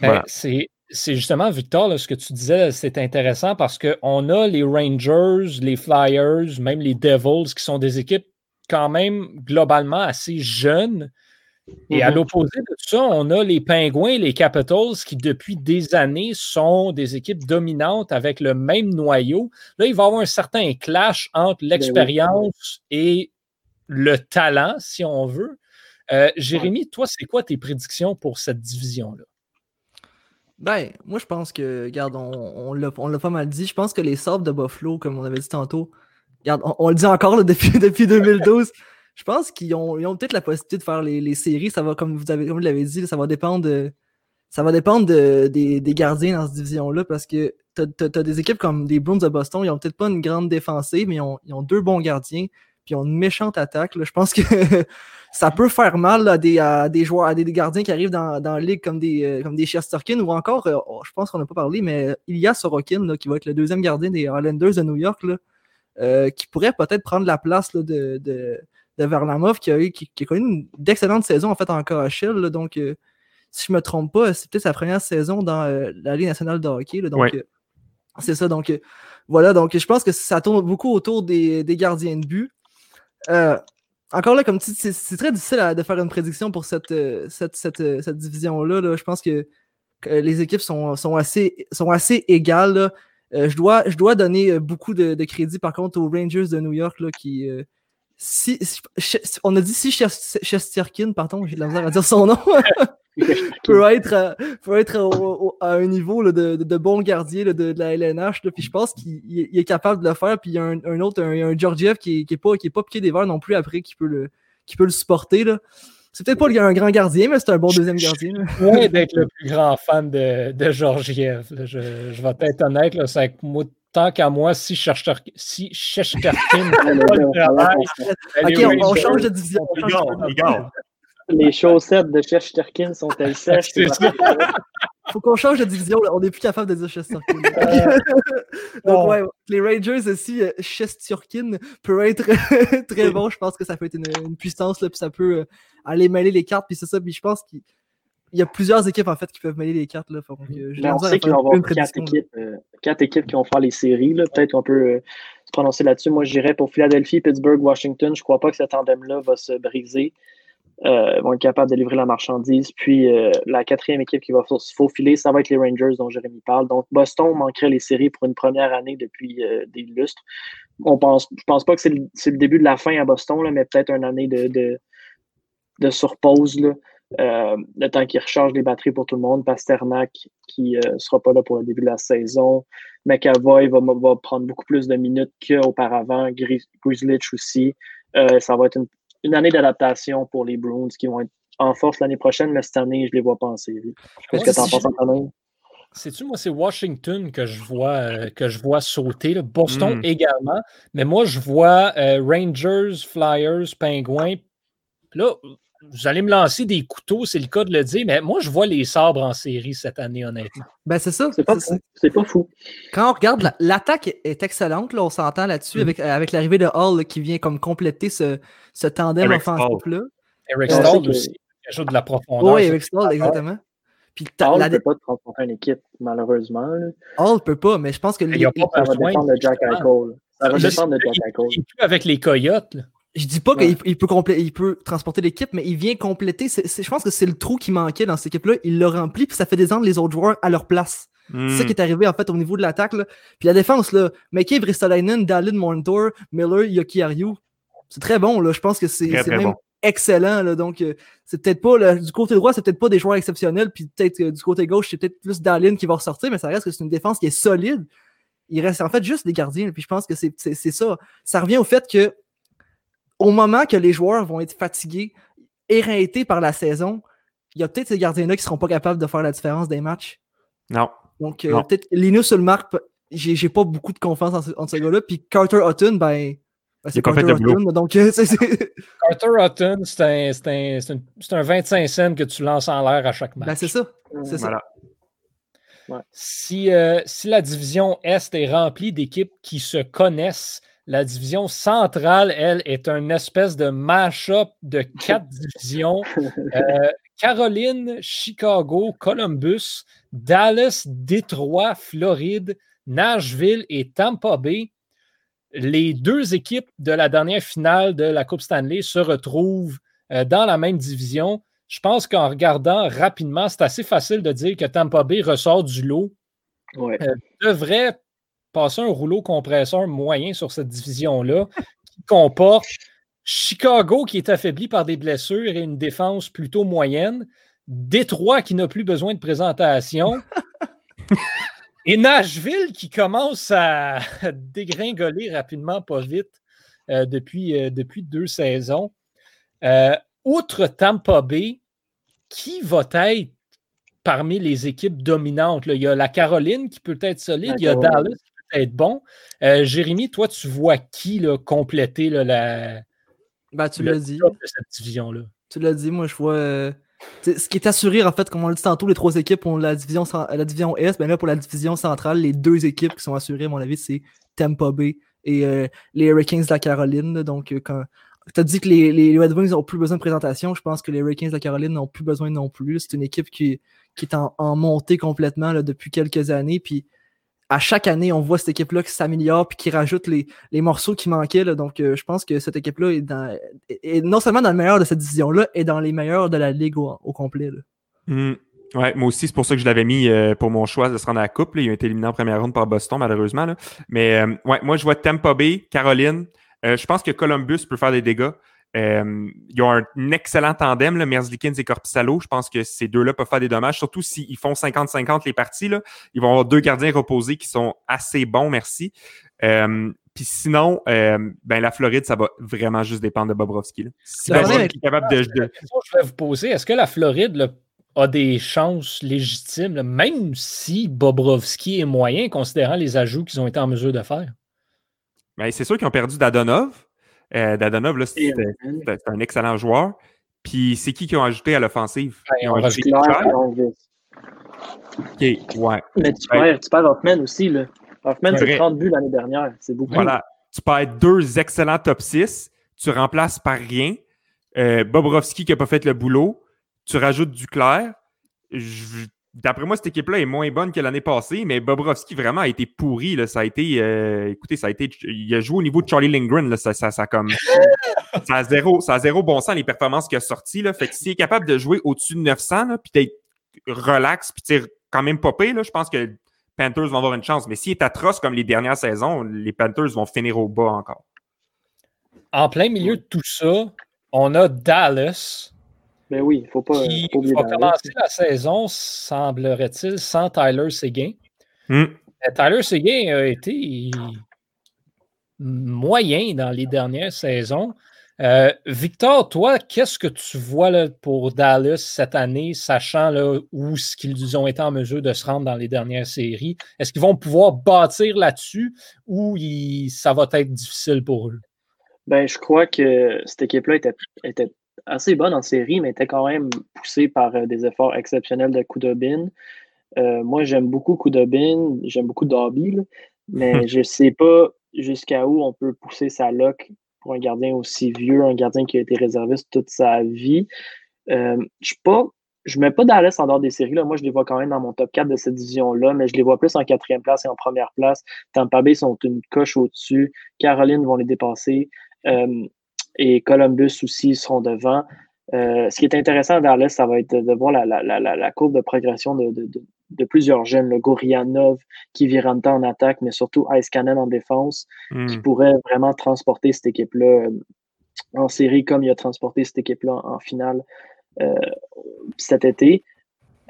Ben, c'est c'est justement, Victor, ce que tu disais, c'est intéressant parce qu'on a les Rangers, les Flyers, même les Devils, qui sont des équipes quand même globalement assez jeunes. Et à mhm. l'opposé de ça, on a les Penguins, les Capitals, qui depuis des années sont des équipes dominantes avec le même noyau. Là, il va y avoir un certain clash entre ben l'expérience et le talent, si on veut. Euh, Jérémy, toi, c'est quoi tes prédictions pour cette division-là? Ben, moi, je pense que, regarde, on, on l'a pas mal dit. Je pense que les sortes de Buffalo, comme on avait dit tantôt, regarde, on, le dit encore depuis, depuis 2012. je pense qu'ils ont, ont peut-être la possibilité de faire les, séries. Ça va, comme vous avez, comme l'avez dit, ça va dépendre ça va dépendre des, gardiens dans cette division-là parce que t'as as, des équipes comme les Bruins de Boston, ils ont peut-être pas une grande défensive, mais ils ont deux bons gardiens puis ils ont une méchante attaque. Je pense que ça peut faire mal à, des, des, joueurs, à des gardiens qui arrivent dans, dans la ligue comme des, euh, comme des Chesterkin ou encore, euh, oh, je pense qu'on n'a pas parlé, mais il y a Sorokin qui va être le deuxième gardien des Islanders de New York, euh, qui pourrait peut-être prendre la place de, de, de Verlamov qui a, eu, qui, a connu une d'excellente saison en fait en KHL. donc, si je ne me trompe pas, c'est peut-être sa première saison dans la Ligue nationale de hockey. donc, c'est ça. Donc, voilà. Donc, je pense que ça tourne beaucoup autour des, des gardiens de but. Euh, encore là, comme tu c'est très difficile de faire une prédiction pour cette, euh, cette, euh, cette, division-là. Je pense que, les équipes sont, sont, assez, sont assez égales. je, dois, je dois donner beaucoup de, crédit, par contre, aux Rangers de New York là, qui. si, on a dit si Chesterkin, pardon, j'ai de la misère à dire son nom. peut être, à, peut être à un niveau de, de, bon gardien de, la LNH. puis je pense qu'il est capable de le faire. Puis il y a un, autre, un, un Georgiev qui n'est pas, qui est pas piqué des verres non plus après, qui peut le, qui peut le supporter. C'est peut-être pas un grand gardien, mais c'est un bon deuxième gardien. Oui, d'être le plus grand fan de, de Georgiev. Je, je, vais être honnête, c'est moi, tant qu'à moi, si Chesterkin si Ok, on, change de division les chaussettes de Chef Sterkin sont-elles sèches? faut qu'on change de division. là. On n'est plus capable de dire Chesterkin. Donc, ouais, les Rangers aussi, euh, Chesterkin peut être très bon. Je pense que ça peut être une, une puissance, là, puis ça peut euh, aller mêler les cartes. Puis c'est ça. Puis je pense qu'il il y a plusieurs équipes en fait qui peuvent mêler les cartes. Là, Faut que j'ai Mais on sait qu'il va y avoir quatre équipes, euh, quatre équipes qui vont faire les séries. là. Peut-être qu'on peut euh, se prononcer là-dessus. Moi, je dirais pour Philadelphie, Pittsburgh, Washington. Je ne crois pas que ce tandem-là va se briser. Euh, vont être capables de livrer la marchandise. Puis euh, la quatrième équipe qui va se faufiler, ça va être les Rangers dont Jérémy parle. Donc Boston manquerait les séries pour une première année depuis euh, des lustres. On pense, je pense pas que c'est le, le début de la fin à Boston, là, mais peut-être une année de, de, de surpause. Le temps qu'ils rechargent les batteries pour tout le monde. Pasternak qui ne sera pas là pour le début de la saison. McAvoy va, va prendre beaucoup plus de minutes qu'auparavant. Grizzlich aussi. Ça va être une, une année d'adaptation pour les Bruins qui vont être en force l'année prochaine, mais cette année, je ne les vois pas en série. Qu'est-ce que tu en si penses, Antonin? Sais-tu, moi, c'est Washington que je vois, euh, que je vois sauter. là. Boston Mm. également. Mais moi, je vois euh, Rangers, Flyers, Penguins. Là, vous allez me lancer des couteaux, c'est le cas de le dire, mais moi, je vois les sabres en série cette année, honnêtement. Ben, c'est ça. C'est pas, c'est- fou. c'est pas fou. Quand on regarde, la- l'attaque est excellente, là, on s'entend là-dessus, Mhm. avec, avec l'arrivée de Hall là, qui vient comme compléter ce, ce tandem Eric offensif-là. Eric que- aussi, qui ajoute de la profondeur. Oui, avec Stall, exactement. Puis ta- Hall la ne peut pas transformer une équipe, malheureusement. Hall peut pas, mais je pense que Il y a pas Ça va besoin, dépendre de Jack. Eichel. Ça va dépendre de Jack Eichel. Il avec les Coyotes. là. Je dis pas Ouais. qu'il il peut, complé- il peut transporter l'équipe, mais il vient compléter. je pense que c'est le trou qui manquait dans cette équipe-là. Il l'a rempli, puis ça fait descendre les autres joueurs à leur place. Hmm. C'est ça qui est arrivé en fait au niveau de l'attaque. là. Puis la défense, là, McKay, Bristolainen, Dallin, Montour, Miller, Yoki Ariu, c'est très bon. Là. Je pense que c'est même bon. excellent. Là. Donc, euh, c'est peut-être pas le- du côté droit, c'est peut-être pas des joueurs exceptionnels. Puis peut-être euh, du côté gauche, c'est peut-être plus Dallin qui va ressortir, mais ça reste que c'est une défense qui est solide. Il reste en fait juste des gardiens. Puis je pense que c'est ça. Ça revient au fait que au moment que les joueurs vont être fatigués, éreintés par la saison, il y a peut-être ces gardiens-là qui seront pas capables de faire la différence des matchs. Non. Donc, euh, Non. peut-être Linus marque, j'ai j'ai pas beaucoup de confiance en ce, en ce gars-là. Puis Carter Hutton, ben, ben, c'est Carter. Hutton. Donc, c'est- c'est Carter Hutton, c'est un, c'est un- c'est un- c'est un 25 cents que tu lances en l'air à chaque match. ben, c'est ça. C'est ça. Voilà. Si, euh, si la division Est est remplie d'équipes qui se connaissent, la division centrale, elle, est une espèce de mash-up de quatre divisions. Euh, Caroline, Chicago, Columbus, Dallas, Détroit, Floride, Nashville et Tampa Bay. Les deux équipes de la dernière finale de la Coupe Stanley se retrouvent euh, dans la même division. Je pense qu'en regardant rapidement, c'est assez facile de dire que Tampa Bay ressort du lot Ouais. devrait passer un rouleau compresseur moyen sur cette division-là qui comporte Chicago qui est affaibli par des blessures et une défense plutôt moyenne, Détroit qui n'a plus besoin de présentation et Nashville qui commence à dégringoler rapidement, pas vite, euh, depuis, euh, depuis deux saisons. Euh, outre Tampa Bay, qui va être parmi les équipes dominantes? là? Il y a la Caroline qui peut être solide, La il y a Caroline. Dallas être bon. Euh, Jérémy, toi, tu vois qui là, compléter là, la, Ben, tu l'as dit. de cette division-là? Tu l'as dit. Moi, je vois. euh, ce qui est assuré, en fait, comme on l'a dit tantôt, les trois équipes ont la division, la division Est. Ben là, pour la division centrale, les deux équipes qui sont assurées, à mon avis, c'est Tampa Bay et euh, les Hurricanes de la Caroline. là. Donc, quand. Tu as dit que les, les Red Wings n'ont plus besoin de présentation. Je pense que les Hurricanes de la Caroline n'ont plus besoin non plus. C'est une équipe qui, qui est en, en montée complètement là, depuis quelques années. Puis à chaque année, on voit cette équipe-là qui s'améliore puis qui rajoute les, morceaux qui manquaient. Donc, euh, je pense que cette équipe-là est, dans, est- est non seulement dans le meilleur de cette division-là, et dans les meilleurs de la ligue au, au complet. là. Hmm. Ouais, moi aussi, c'est pour ça que je l'avais mis euh, pour mon choix de se rendre à la coupe. là. Ils ont été éliminés en première ronde par Boston, malheureusement. Mais euh, ouais, moi, je vois Tampa Bay, Caroline. Je pense que Columbus peut faire des dégâts. Euh, ils ont un excellent tandem, là, Merzlikins et Corpissalo. Je pense que ces deux-là peuvent faire des dommages, surtout s'ils font 50-50 les parties. Là. Ils vont avoir deux gardiens reposés qui sont assez bons, merci. Euh, Puis sinon, euh, ben, la Floride, ça va vraiment juste dépendre de Bobrovski. là. Si Bobrovski est capable de, de- La question que je vais vous poser, est-ce que la Floride là, a des chances légitimes, là, même si Bobrovski est moyen, considérant les ajouts qu'ils ont été en mesure de faire? Ben, c'est sûr qu'ils ont perdu Dadonov. Euh, Dadonov, là, c'était un excellent joueur. Puis c'est qui qui ont ajouté à l'offensive? Ben, Ils ont on ajouté Claire ouais. Mais tu Ouais. perds, tu perds Hoffman aussi. Là. Hoffman, C'est c'est vrai. 30 buts l'année dernière. C'est beaucoup. Voilà. Tu perds deux excellents top 6. Tu remplaces par rien. Euh, Bobrovski qui n'a pas fait le boulot. Tu rajoutes Duclair. Je- D'après moi, cette équipe-là est moins bonne que l'année passée, mais Bobrovski vraiment a été pourri. Là. Ça a été. euh, écoutez, ça a été. Il a joué au niveau de Charlie Lindgren. Là. Ça, ça, ça, comme, ça, a zéro, ça a zéro bon sens, les performances qu'il a sorties. Là. Fait que s'il est capable de jouer au-dessus de 900, là, puis d'être relax, puis quand même popé, là, je pense que Panthers vont avoir une chance. Mais s'il est atroce comme les dernières saisons, les Panthers vont finir au bas encore. En plein milieu de tout ça, on a Dallas Mais oui, il ne faut pas, qui faut va commencer la saison, semblerait-il, sans Tyler Seguin. Hmm. Euh, Tyler Seguin a été moyen dans les dernières saisons. Euh, Victor, toi, qu'est-ce que tu vois là, pour Dallas cette année, sachant là, où ce qu'ils ont été en mesure de se rendre dans les dernières séries? Est-ce qu'ils vont pouvoir bâtir là-dessus ou il- ça va être difficile pour eux? Ben, je crois que cette équipe-là était, était assez bonne en série, mais était quand même poussée par euh, des efforts exceptionnels de Kudobin. Euh, moi, j'aime beaucoup Kudobin, j'aime beaucoup Dobby, mais je ne sais pas jusqu'à où on peut pousser sa loc pour un gardien aussi vieux, un gardien qui a été réserviste toute sa vie. Euh, je ne mets pas Dallas en dehors des séries. Là. Moi, je les vois quand même dans mon top 4 de cette division-là, mais je les vois plus en quatrième place et en première place. Tampa Bay sont une coche au-dessus. Caroline vont les dépasser. Euh, et Columbus aussi seront devant. Euh, ce qui est intéressant à Dallas, ça va être de, voir la, la, la, la, courbe de progression de, de, de, de plusieurs jeunes. Le Gorianov, qui Viranta en attaque, mais surtout Ice Cannon en défense, Hmm. qui pourrait vraiment transporter cette équipe-là euh, en série comme il a transporté cette équipe-là en, en finale euh, cet été.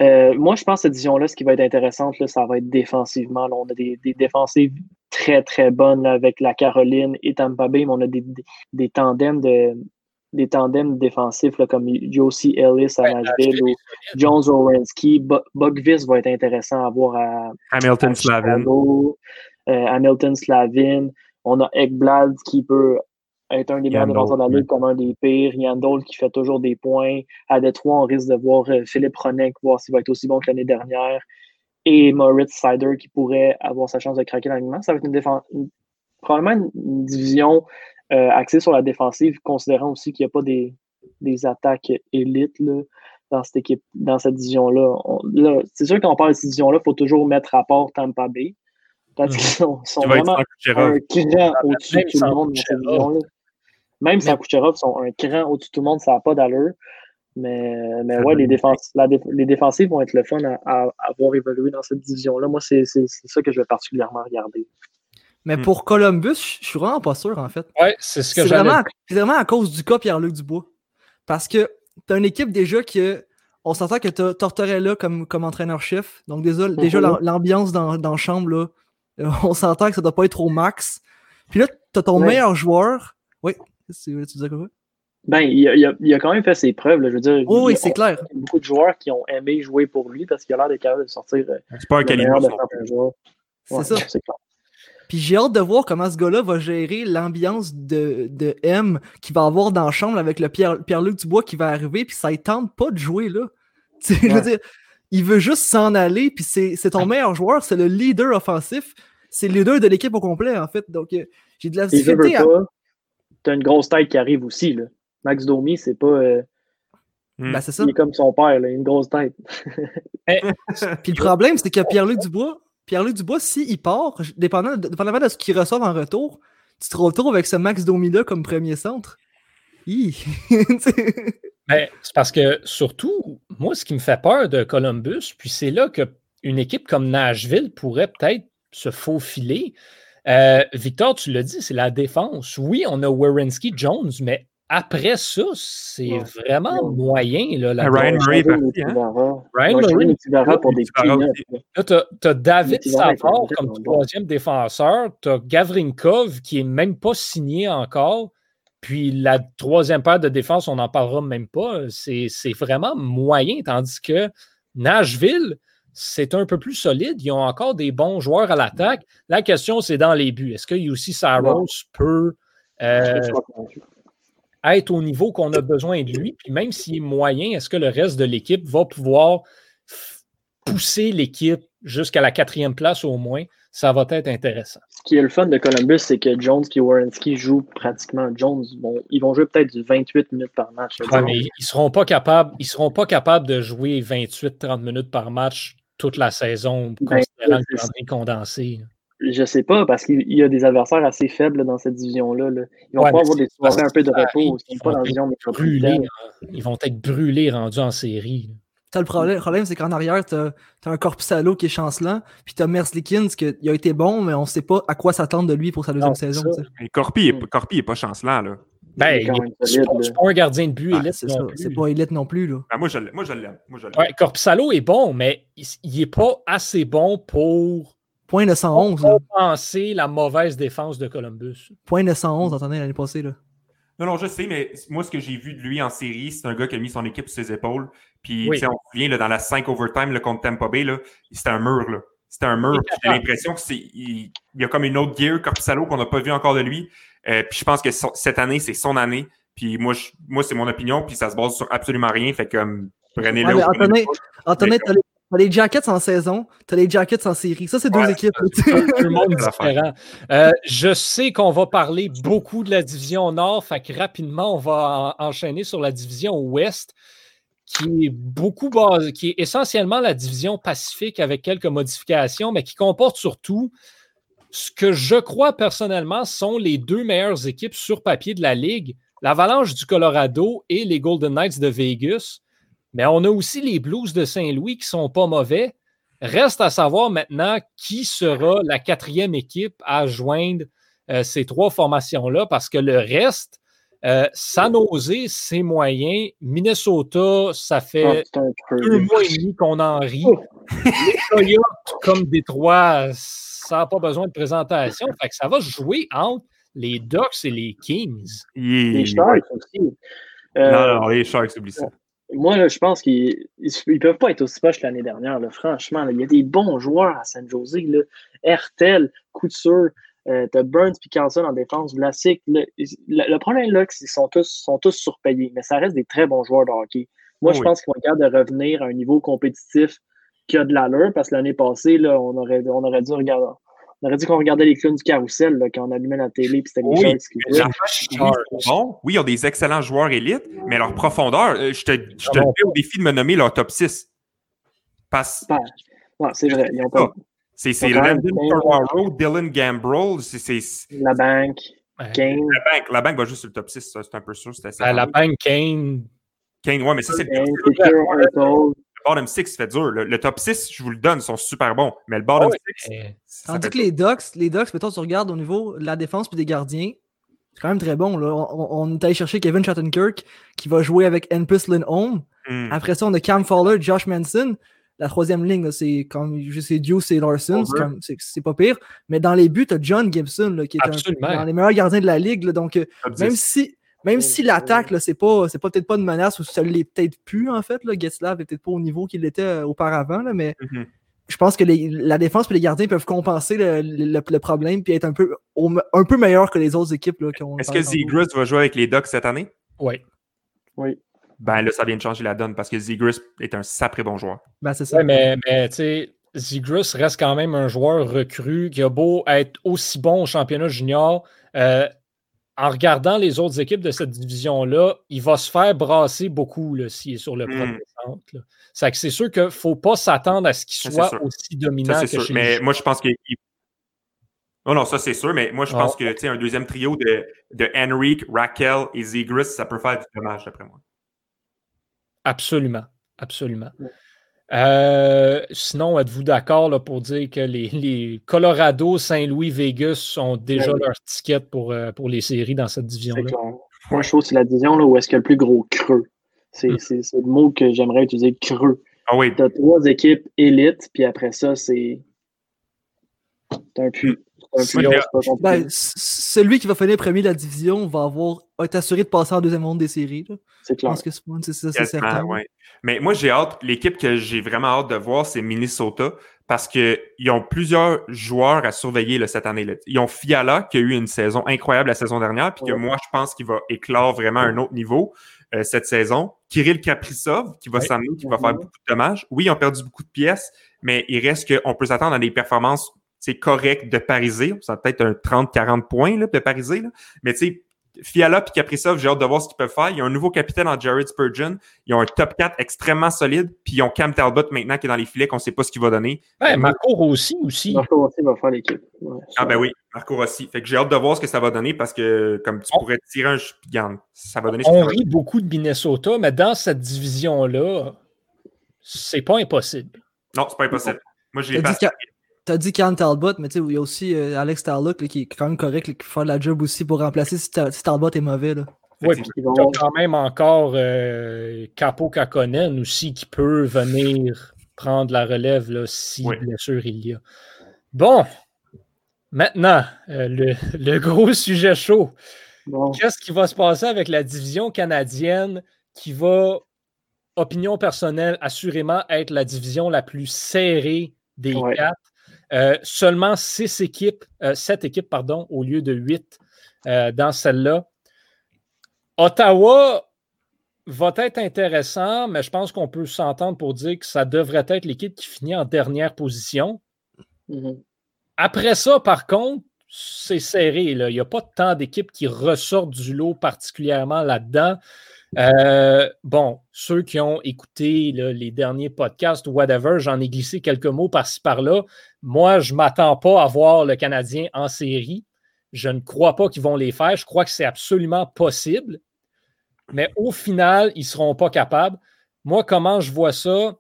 Euh, moi, je pense que cette division-là, ce qui va être intéressante, là, ça va être défensivement. Là, on a des, des, défensives très, très bonnes là, avec la Caroline et Tampa Bay, mais on a des, des, des tandems de des tandems défensifs là, comme Josie Ellis à Nashville ou Jones Orensky. Bugvis va être intéressant à voir à Hamilton à Slavin. Euh, Hamilton Slavin. On a Ekblad qui peut être un des meilleurs défenseurs de la Ligue comme un des pires. Yandol qui fait toujours des points. À Détroit, on risque de voir euh, Philippe Ronek, voir s'il va être aussi bon que l'année dernière. Et Moritz Sider qui pourrait avoir sa chance de craquer l'alignement. Ça va être une défense, probablement une division euh, axée sur la défensive, considérant aussi qu'il n'y a pas des, des attaques élites là, dans cette équipe, dans cette division-là. là c'est sûr qu'on parle de cette division-là, il faut toujours mettre à part Tampa Bay. Parce qu'ils sont, sont vraiment un cran au-dessus de tout le monde dans cette division-là. Même sans Kucherov, sont un cran au-dessus de tout le monde, ça n'a pas d'allure. Mais, mais ouais, les, défenses, la, les défensives vont être le fun à, à, à voir évoluer dans cette division-là. Moi, c'est ça que je vais particulièrement regarder. Mais hmm. pour Columbus, je suis vraiment pas sûr, en fait. Ouais, c'est ce que C'est vraiment, vraiment, à cause du cas Pierre-Luc Dubois. Parce que tu as une équipe déjà que. On s'entend que tu as Tortorella comme, comme entraîneur-chef. Donc, déjà, mm -hmm. déjà l'ambiance dans, dans la chambre, là, on s'entend que ça doit pas être au max. Puis là, tu as ton ouais. meilleur joueur. Oui, tu disais quoi? Ben, il a, il, a, il a, quand même fait ses preuves. Là. Je veux dire, oh, oui, c'est clair. Il y a beaucoup de joueurs qui ont aimé jouer pour lui parce qu'il a l'air d'être capable de sortir. C'est pas un calibre. C'est ouais, ça. Puis j'ai hâte de voir comment ce gars-là va gérer l'ambiance de, de, M qu'il va avoir dans la chambre avec le Pierre-Luc Pierre Dubois qui va arriver, puis ça ne tente pas de jouer là. Ouais. Je veux dire, il veut juste s'en aller, puis c'est ton meilleur joueur, c'est le leader offensif, c'est le leader de l'équipe au complet, en fait. Donc euh, j'ai de la difficulté à. T'as une grosse tête qui arrive aussi, là. Max Domi, c'est pas. Euh... Mm. Ben, c'est ça. Il est comme son père, là, une grosse tête. puis le problème, c'est que Pierre-Luc Dubois, Pierre-Luc Dubois, s'il part, dépendamment de, dépendamment de ce qu'il reçoit en retour, tu te retrouves avec ce Max Domi-là comme premier centre. ben, c'est parce que, surtout, moi, ce qui me fait peur de Columbus, puis c'est là qu'une équipe comme Nashville pourrait peut-être se faufiler. Euh, Victor, tu l'as dit, c'est la défense. Oui, on a Wierenski Jones, mais après ça, c'est ouais. vraiment ouais. moyen. Là, la Ryan Murray parti, hein? Ryan Murray pour des Là, tu as, David Savard comme troisième défenseur. Tu as Gavrinkov qui n'est même pas signé encore. Puis la troisième paire de défense, on n'en parlera même pas. C'est vraiment moyen. Tandis que Nashville, c'est un peu plus solide. Ils ont encore des bons joueurs à l'attaque. La question, c'est dans les buts. Est-ce que Yussi Saros peut euh, être au niveau qu'on a besoin de lui? Puis même s'il est moyen, est-ce que le reste de l'équipe va pouvoir pousser l'équipe jusqu'à la quatrième place au moins, ça va être intéressant. Ce qui est le fun de Columbus, c'est que Jones et Warrenski jouent pratiquement. Jones, vont, ils vont jouer peut-être du 28 minutes par match. Ouais, mais ils seront pas capables, ils seront pas capables de jouer 28-30 minutes par match toute la saison, Ben, considérant c'est le calendrier condensé. Je sais pas, parce qu'il y a des adversaires assez faibles dans cette division-là. là. Ils vont Ouais, pas avoir des soirées un peu de repos. Ils pas vont dans la être division brûlés, hein. ils vont être brûlés rendus en série. T'as le problème, le problème c'est qu'en arrière, t'as as un Corpusalo qui est chancelant, puis t'as Merzlikins qui a été bon, mais on sait pas à quoi s'attendre de lui pour sa deuxième Non, saison. tu Corpi, est, Mm. Corpi est pas chancelant, là. Ben, c'est pas, un gardien de but Ah, élite c'est pas élite non plus. Là. Ah, moi, je l'aime. Ouais, Corpusalo est bon, mais il, il est pas assez bon pour Point 911. Là. compenser la mauvaise défense de Columbus. Point 911, entendez, l'année passée. Là. Non, non, je sais, mais moi, ce que j'ai vu de lui en série, c'est un gars qui a mis son équipe sur ses épaules. Puis, Oui. tu sais, on se souvient, là, dans la 5 overtime là, contre Tampa Bay, là, c'était un mur. là. C'était un mur. J'ai l'impression que c'est, il, il y a comme une autre gear, Corpusalo, qu'on n'a pas vu encore de lui. Euh, puis je pense que son- cette année, c'est son année. Puis moi, je- moi c'est mon opinion, puis ça se base sur absolument rien. Fait que comme, prenez-le. Ouais. Antonin, Mais t'as les, t'as les Jackets en saison, t'as les Jackets en série. Ça, c'est deux équipes. Tout le monde différent. Euh, je sais qu'on va parler beaucoup de la division Nord, fait que rapidement, on va en- enchaîner sur la division Ouest, qui est beaucoup basée, qui est essentiellement la division Pacifique avec quelques modifications, mais qui comporte surtout ce que je crois personnellement sont les deux meilleures équipes sur papier de la Ligue, l'Avalanche du Colorado et les Golden Knights de Vegas. Mais on a aussi les Blues de Saint-Louis qui sont pas mauvais. Reste à savoir maintenant qui sera la quatrième équipe à joindre euh, ces trois formations-là, parce que le reste, euh, San Jose, c'est moyen. Minnesota, ça Ah, fait creux. deux mois et demi qu'on en rit. Les Coyotes, comme Détroit, ça n'a pas besoin de présentation. Fait que ça va se jouer entre les Ducks et les Kings. Les Sharks aussi. Euh, Non, non, les Sharks, oublie ça. Moi, là, je pense qu'ils ne peuvent pas être aussi poches l'année dernière. là. Franchement, là, il y a des bons joueurs à San Jose. Là. Hertel, Couture, euh, t'as Burns puis Carlson en défense, Vlasic. le, le problème, là, c'est qu'ils sont tous, sont tous surpayés, mais ça reste des très bons joueurs de hockey. Moi, Oh je pense qu'ils vont être capables de revenir à un niveau compétitif qui a de l'allure, parce que l'année passée, là, on, aurait, on aurait dû regarder. On aurait dit qu'on regardait les clowns du carrousel là, quand on allumait la télé puis c'était les Oui, qui que oui, ils ont des excellents joueurs élites, mais leur profondeur, euh, je te, je te Ah bon. au défi de me nommer leur top 6. Parce Ouais, c'est vrai. Ils ont pas c'est Landon Ferraro, Dylan Gambrell, c'est c'est- la banque. Kane. la banque. La banque va juste sur le top 6, ça, c'est un peu sûr. C'était. À la banque Kane, Kane, ouais, mais ça, c'est le, bottom 6 fait dur. Le, le top 6, je vous le donne, ils sont super bons. Mais le bottom Ouais, 6, mais- ça Tandis fait que les Ducks, les Ducks, mettons, tu regardes au niveau de la défense puis des gardiens, c'est quand même très bon. Là. On, est allé chercher Kevin Shattenkirk qui va jouer avec Enpus Lindholm. Hmm. Après ça, on a Cam Fowler, Josh Manson. La troisième ligne, c'est comme c'est Deuce et Larson. C'est comme- C'est pas pire. Mais dans les buts, tu as John Gibson là, qui est un, dans les meilleurs gardiens de la ligue. là. donc, euh, même 10. si, même si l'attaque, là, c'est pas, c'est peut-être pas une menace ou ça l'est peut-être plus, en fait. Là. Getzlav est peut-être pas au niveau qu'il était euh, auparavant, là, mais Mhm. je pense que les- la défense et les gardiens peuvent compenser le, le- le problème puis être un peu, au- un peu meilleur que les autres équipes. Est-ce que. Zegras va jouer avec les Ducks cette année? ouais. Oui. Ben là, ça vient de changer la donne parce que Zegras est un sacré bon joueur. Ben, c'est ça. Ouais, mais, mais tu sais, Zegras reste quand même un joueur recru qui a beau être aussi bon au championnat junior. euh, en regardant les autres équipes de cette division-là, il va se faire brasser beaucoup là, s'il est sur le Mm. premier centre. C'est que c'est sûr qu'il ne faut pas s'attendre à ce qu'il soit aussi dominant Ça, que c'est sûr. chez Mais moi, je pense que. Non, non, ça, c'est sûr. Mais moi, je pense que, tu sais, un deuxième trio de, de Henrik, Raquel et Zegras, ça peut faire du dommage, d'après moi. Absolument. Absolument. Ouais. Euh, sinon, êtes-vous d'accord là, pour dire que les, les Colorado, Saint-Louis, Vegas ont déjà Ouais. leur ticket pour, euh, pour les séries dans cette division-là? Moi, je trouve que c'est la division là, où est-ce qu'il y a le plus gros creux. C'est Mm. c'est- c'est le mot que j'aimerais utiliser, creux. Ah oui, Tu as trois équipes élites, puis après ça, c'est. C'est un puits. Ben, celui qui va finir premier de la division va avoir va être assuré de passer en deuxième ronde des séries. là. c'est Je clair. pense que c'est c'est ça, c'est quasiment, certain. ouais. Mais moi, j'ai hâte. L'équipe que j'ai vraiment hâte de voir, c'est Minnesota. parce qu'ils ont plusieurs joueurs à surveiller là, cette année-là. Ils ont Fiala, qui a eu une saison incroyable la saison dernière, puis que moi, je pense qu'il va éclore vraiment à un autre niveau euh, cette saison. Kirill Kaprizov, qui va s'amener, qui va faire beaucoup de dommages. Oui, ils ont perdu beaucoup de pièces, mais il reste qu'on peut s'attendre à des performances correctes de Parisé. Ça peut-être un 30-40 points là, de Parisé. Là. Mais tu sais, Fiala et Kaprizov, j'ai hâte de voir ce qu'ils peuvent faire. Il y a un nouveau capitaine en Jared Spurgeon. Ils ont un top 4 extrêmement solide. Puis ils ont Cam Talbot maintenant qui est dans les filets, qu'on ne sait pas ce qu'il va donner. Ouais, Marco Rossi aussi. Marco Rossi va faire l'équipe. ah ben oui, Marco Rossi. Fait que j'ai hâte de voir ce que ça va donner parce que comme tu pourrais tirer un ça va donner On rit beaucoup de Minnesota, mais dans cette division-là, c'est pas impossible. Non, c'est pas impossible. Moi, je l'ai pas. T'as dit Cam Talbot, mais il y a aussi euh, Alex Starlock qui est quand même correct, qui peut faire la job aussi pour remplacer si, Talbot est mauvais. Oui, puis il y a quand même encore euh, Capo Kakonen aussi qui peut venir prendre la relève là, si bien sûr il y a. Bon, maintenant, euh, le, gros sujet chaud. Qu'est-ce qui va se passer avec la division canadienne qui va, opinion personnelle, assurément être la division la plus serrée des quatre? Euh, seulement six équipes, euh, sept équipes, pardon, au lieu de huit euh, dans celle-là. Ottawa va être intéressant, mais je pense qu'on peut s'entendre pour dire que ça devrait être l'équipe qui finit en dernière position. Mm-hmm. Après ça, par contre, c'est serré. Il n'y a pas tant d'équipes qui ressortent du lot particulièrement là-dedans. Euh, bon, ceux qui ont écouté les derniers podcasts ou whatever, j'en ai glissé quelques mots par-ci par-là. Moi, je ne m'attends pas à voir le Canadien en série. Je ne crois pas qu'ils vont les faire. Je crois que c'est absolument possible. Mais au final, ils ne seront pas capables. Moi, comment je vois ça?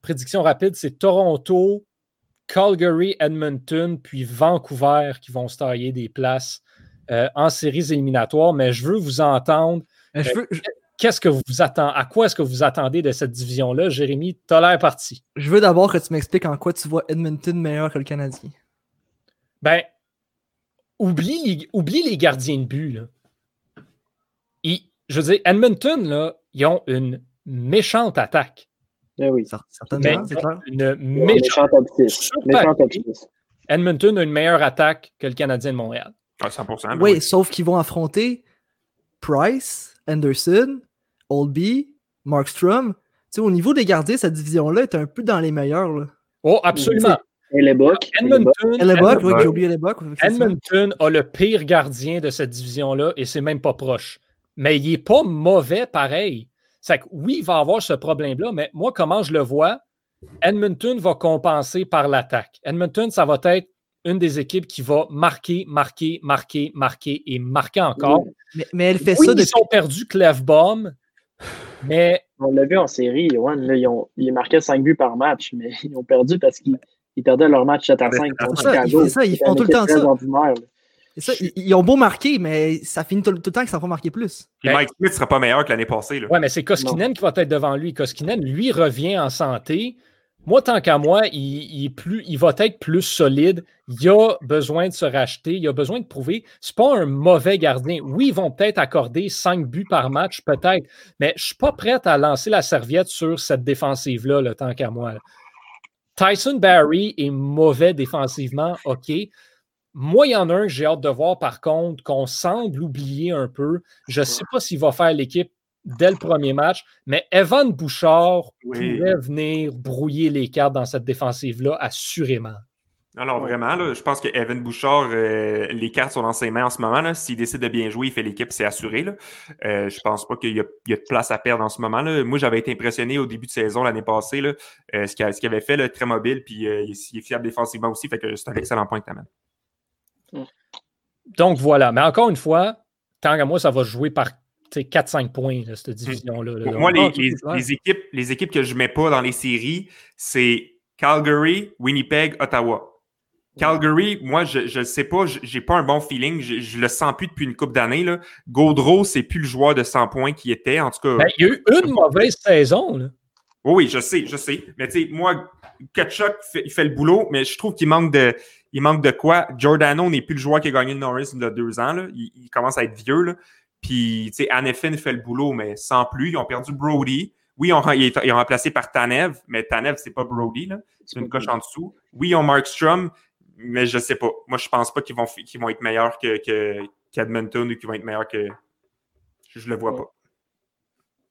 Prédiction rapide, c'est Toronto, Calgary, Edmonton, puis Vancouver qui vont se tailler des places euh, en séries éliminatoires. Mais je veux vous entendre euh, qu'est-ce que vous attendez? À quoi est-ce que vous attendez de cette division-là? Jérémy, t'as l'air parti. Je veux d'abord que tu m'expliques en quoi tu vois Edmonton meilleur que le Canadien. Ben, oublie, oublie les gardiens de but. je veux dire, Edmonton, là, ils ont une méchante attaque. Eh oui, certainement, c'est clair. Une méchante, attaque. Edmonton a une meilleure attaque que le Canadien de Montréal. Ah, 100%. Oui, oui, sauf qu'ils vont affronter Price, Anderson, Oldby, Markstrom. au niveau des gardiens, cette division-là est un peu dans les meilleurs. Oh, absolument. Edmonton, Edmonton a le pire gardien de cette division-là et c'est même pas proche. Mais il n'est pas mauvais pareil. C'est que oui, il va avoir ce problème-là, mais moi, comment je le vois, Edmonton va compenser par l'attaque. Edmonton, ça va être une des équipes qui va marquer, marquer, marquer, marquer et marquer encore. Mais, elle fait ça depuis... Ils ont perdu Clefbaum, mais. On l'a vu en série, Yoann, ils, ont, ils marquaient 5 buts par match, mais ils ont perdu parce qu'ils perdaient leur match 7 à 5 contre Chicago. C'est ça, ils font tout le temps ça. ils, ont beau marquer, mais ça finit tout, le temps qu'ils s'en font marquer plus. Et Mike Smith ne sera pas meilleur que l'année passée. Oui, mais c'est Koskinen qui va être devant lui. Koskinen, lui, revient en santé. Moi, tant qu'à moi, il, est plus, il va être plus solide. Il a besoin de se racheter. Il a besoin de prouver. Ce n'est pas un mauvais gardien. Oui, ils vont peut-être accorder cinq buts par match, peut-être, mais je ne suis pas prêt à lancer la serviette sur cette défensive-là, le tant qu'à moi. Tyson Barry est mauvais défensivement, OK. Moi, il y en a un que j'ai hâte de voir, par contre, qu'on semble oublier un peu. Je ne sais pas s'il va faire l'équipe dès le premier match. Mais Evan Bouchard pourrait venir brouiller les cartes dans cette défensive-là, assurément. Alors vraiment, je pense que Evan Bouchard, euh, les cartes sont dans ses mains en ce moment. S'il décide de bien jouer, il fait l'équipe, c'est assuré. Là. Euh, je pense pas qu'il y, a de place à perdre en ce moment. Là. Moi, j'avais été impressionné au début de saison l'année passée, là, euh, ce qu'il avait fait, là, très mobile, puis il, est fiable défensivement aussi. Fait que c'est un excellent point que tu amènes. Donc voilà. Mais encore une fois, tant qu'à moi, ça va jouer par 4-5 points, cette hmm. division-là. moi, les, équipes, les équipes que je ne mets pas dans les séries, c'est Calgary, Winnipeg, Ottawa. Calgary, moi, je ne sais pas, j'ai pas un bon feeling. Je, ne le sens plus depuis une couple d'années. Gaudreau, c'est plus le joueur de 100 points qui était. En tout cas. Ben, il y a eu une mauvaise saison. Oui, je sais, je sais. Mais tu sais, moi, Kachuk, il fait le boulot, mais je trouve qu'il manque de. Il manque de quoi? Giordano n'est plus le joueur qui a gagné le Norris il y a deux ans. Il, il, commence à être vieux. Là. Puis, tu sais, Annefin fait le boulot, mais sans plus. Ils ont perdu Brody. Oui, on, ils, ils ont remplacé par Tanev, mais Tanev, c'est pas Brody, là. C'est une coche en dessous. Oui, ils ont Markstrom, mais je sais pas. Moi, je pense pas qu'ils vont, vont être meilleurs que, que, qu'Edmonton ou qu'ils vont être meilleurs que. Je, le vois pas.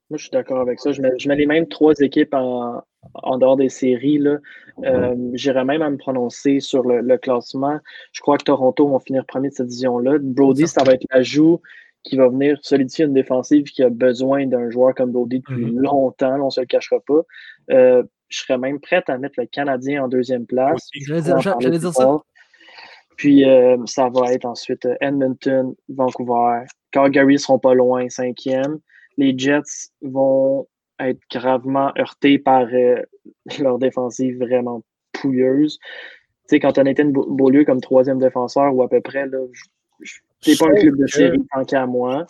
Moi, je suis d'accord avec ça. Je mets, je mets les mêmes trois équipes en, en dehors des séries. Là. Euh, J'irais même à me prononcer sur le, le, classement. Je crois que Toronto vont finir premier de cette division-là. Brody, ça va être l'ajout qui va venir solidifier une défensive qui a besoin d'un joueur comme Brody depuis mm -hmm. longtemps. Là, on ne se le cachera pas. Euh, je serais même prête à mettre le Canadien en deuxième place. J'allais dire, dire ça. Puis euh, ça va être ensuite euh, Edmonton, Vancouver. Calgary ne seront pas loin, cinquième. Les Jets vont être gravement heurtés par euh, leur défensive vraiment pouilleuse. Tu sais, quand on était une Beaulieu comme troisième défenseur ou à peu près, là, c'est pas un club de série tant qu'à moi.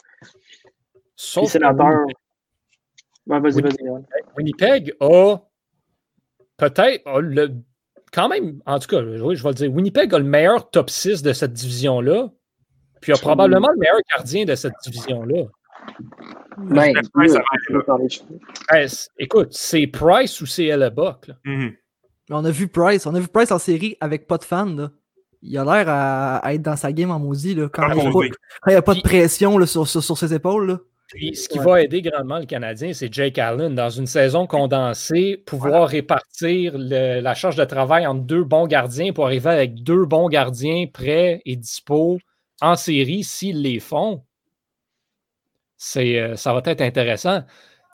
Sauf sénateur. Ouais, vas-y, vas-y. Winnipeg a peut-être le quand même, en tout cas, oui, je vais le dire, Winnipeg a le meilleur top 6 de cette division-là, puis a probablement le meilleur gardien de cette division-là. Ben, écoute, c'est Price ou c'est Hellebuck? Mm -hmm. On a vu Price, on a vu Price en série avec pas de fans. Là. Il a l'air à, à, être dans sa game en maudit là, quand, il n'y a, pas de pression là, sur, sur, sur, ses épaules. Là. Puis, ce qui ouais. va aider grandement le Canadien, c'est Jake Allen. Dans une saison condensée, pouvoir voilà. répartir le, la charge de travail entre deux bons gardiens pour arriver avec deux bons gardiens prêts et dispo en série s'ils les font. C'est, euh, ça va être intéressant.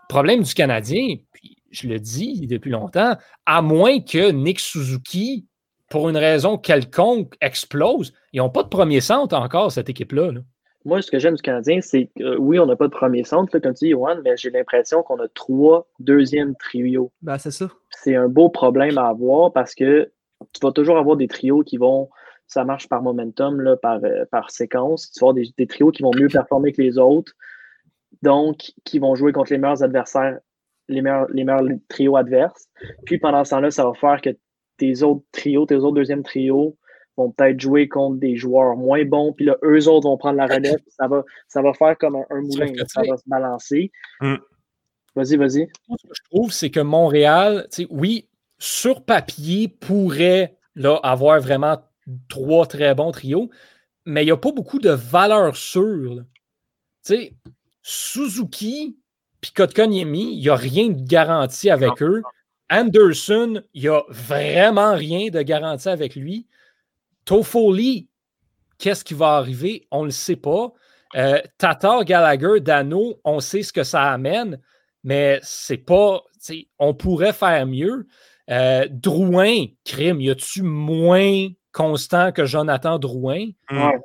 Problème du Canadien, puis je le dis depuis longtemps, à moins que Nick Suzuki, pour une raison quelconque, explose, ils n'ont pas de premier centre encore, cette équipe-là. là moi, ce que j'aime du Canadien, c'est que euh, oui, on n'a pas de premier centre, là, comme tu dis, Johan, mais j'ai l'impression qu'on a trois deuxièmes trios. Ben, c'est ça. C'est un beau problème à avoir parce que tu vas toujours avoir des trios qui vont, ça marche par momentum, là, par, euh, par séquence. Tu vas avoir des, des, trios qui vont mieux performer que les autres, donc qui vont jouer contre les meilleurs adversaires, les meilleurs, les meilleurs trios adverses. Puis pendant ce temps-là, ça va faire que tes autres trios, tes autres deuxièmes trios, vont peut-être jouer contre des joueurs moins bons, puis là, eux autres vont prendre la relève, ça va, ça va faire comme un, un moulin, ça va se balancer. Mm. Vas-y, vas-y. Ce que je trouve, c'est que Montréal, oui, sur papier, pourrait là, avoir vraiment trois très bons trios, mais il n'y a pas beaucoup de valeur sûre. Tu sais, Suzuki puis Kotkaniemi, il n'y a rien de garanti avec non. eux. Anderson, il n'y a vraiment rien de garanti avec lui. Toffoli, qu'est-ce qui va arriver? On ne le sait pas. Euh, Tatar, Gallagher, Dano, on sait ce que ça amène, mais c'est pas. On pourrait faire mieux. Euh, Drouin, crime, y a-tu moins constant que Jonathan Drouin? Ouais.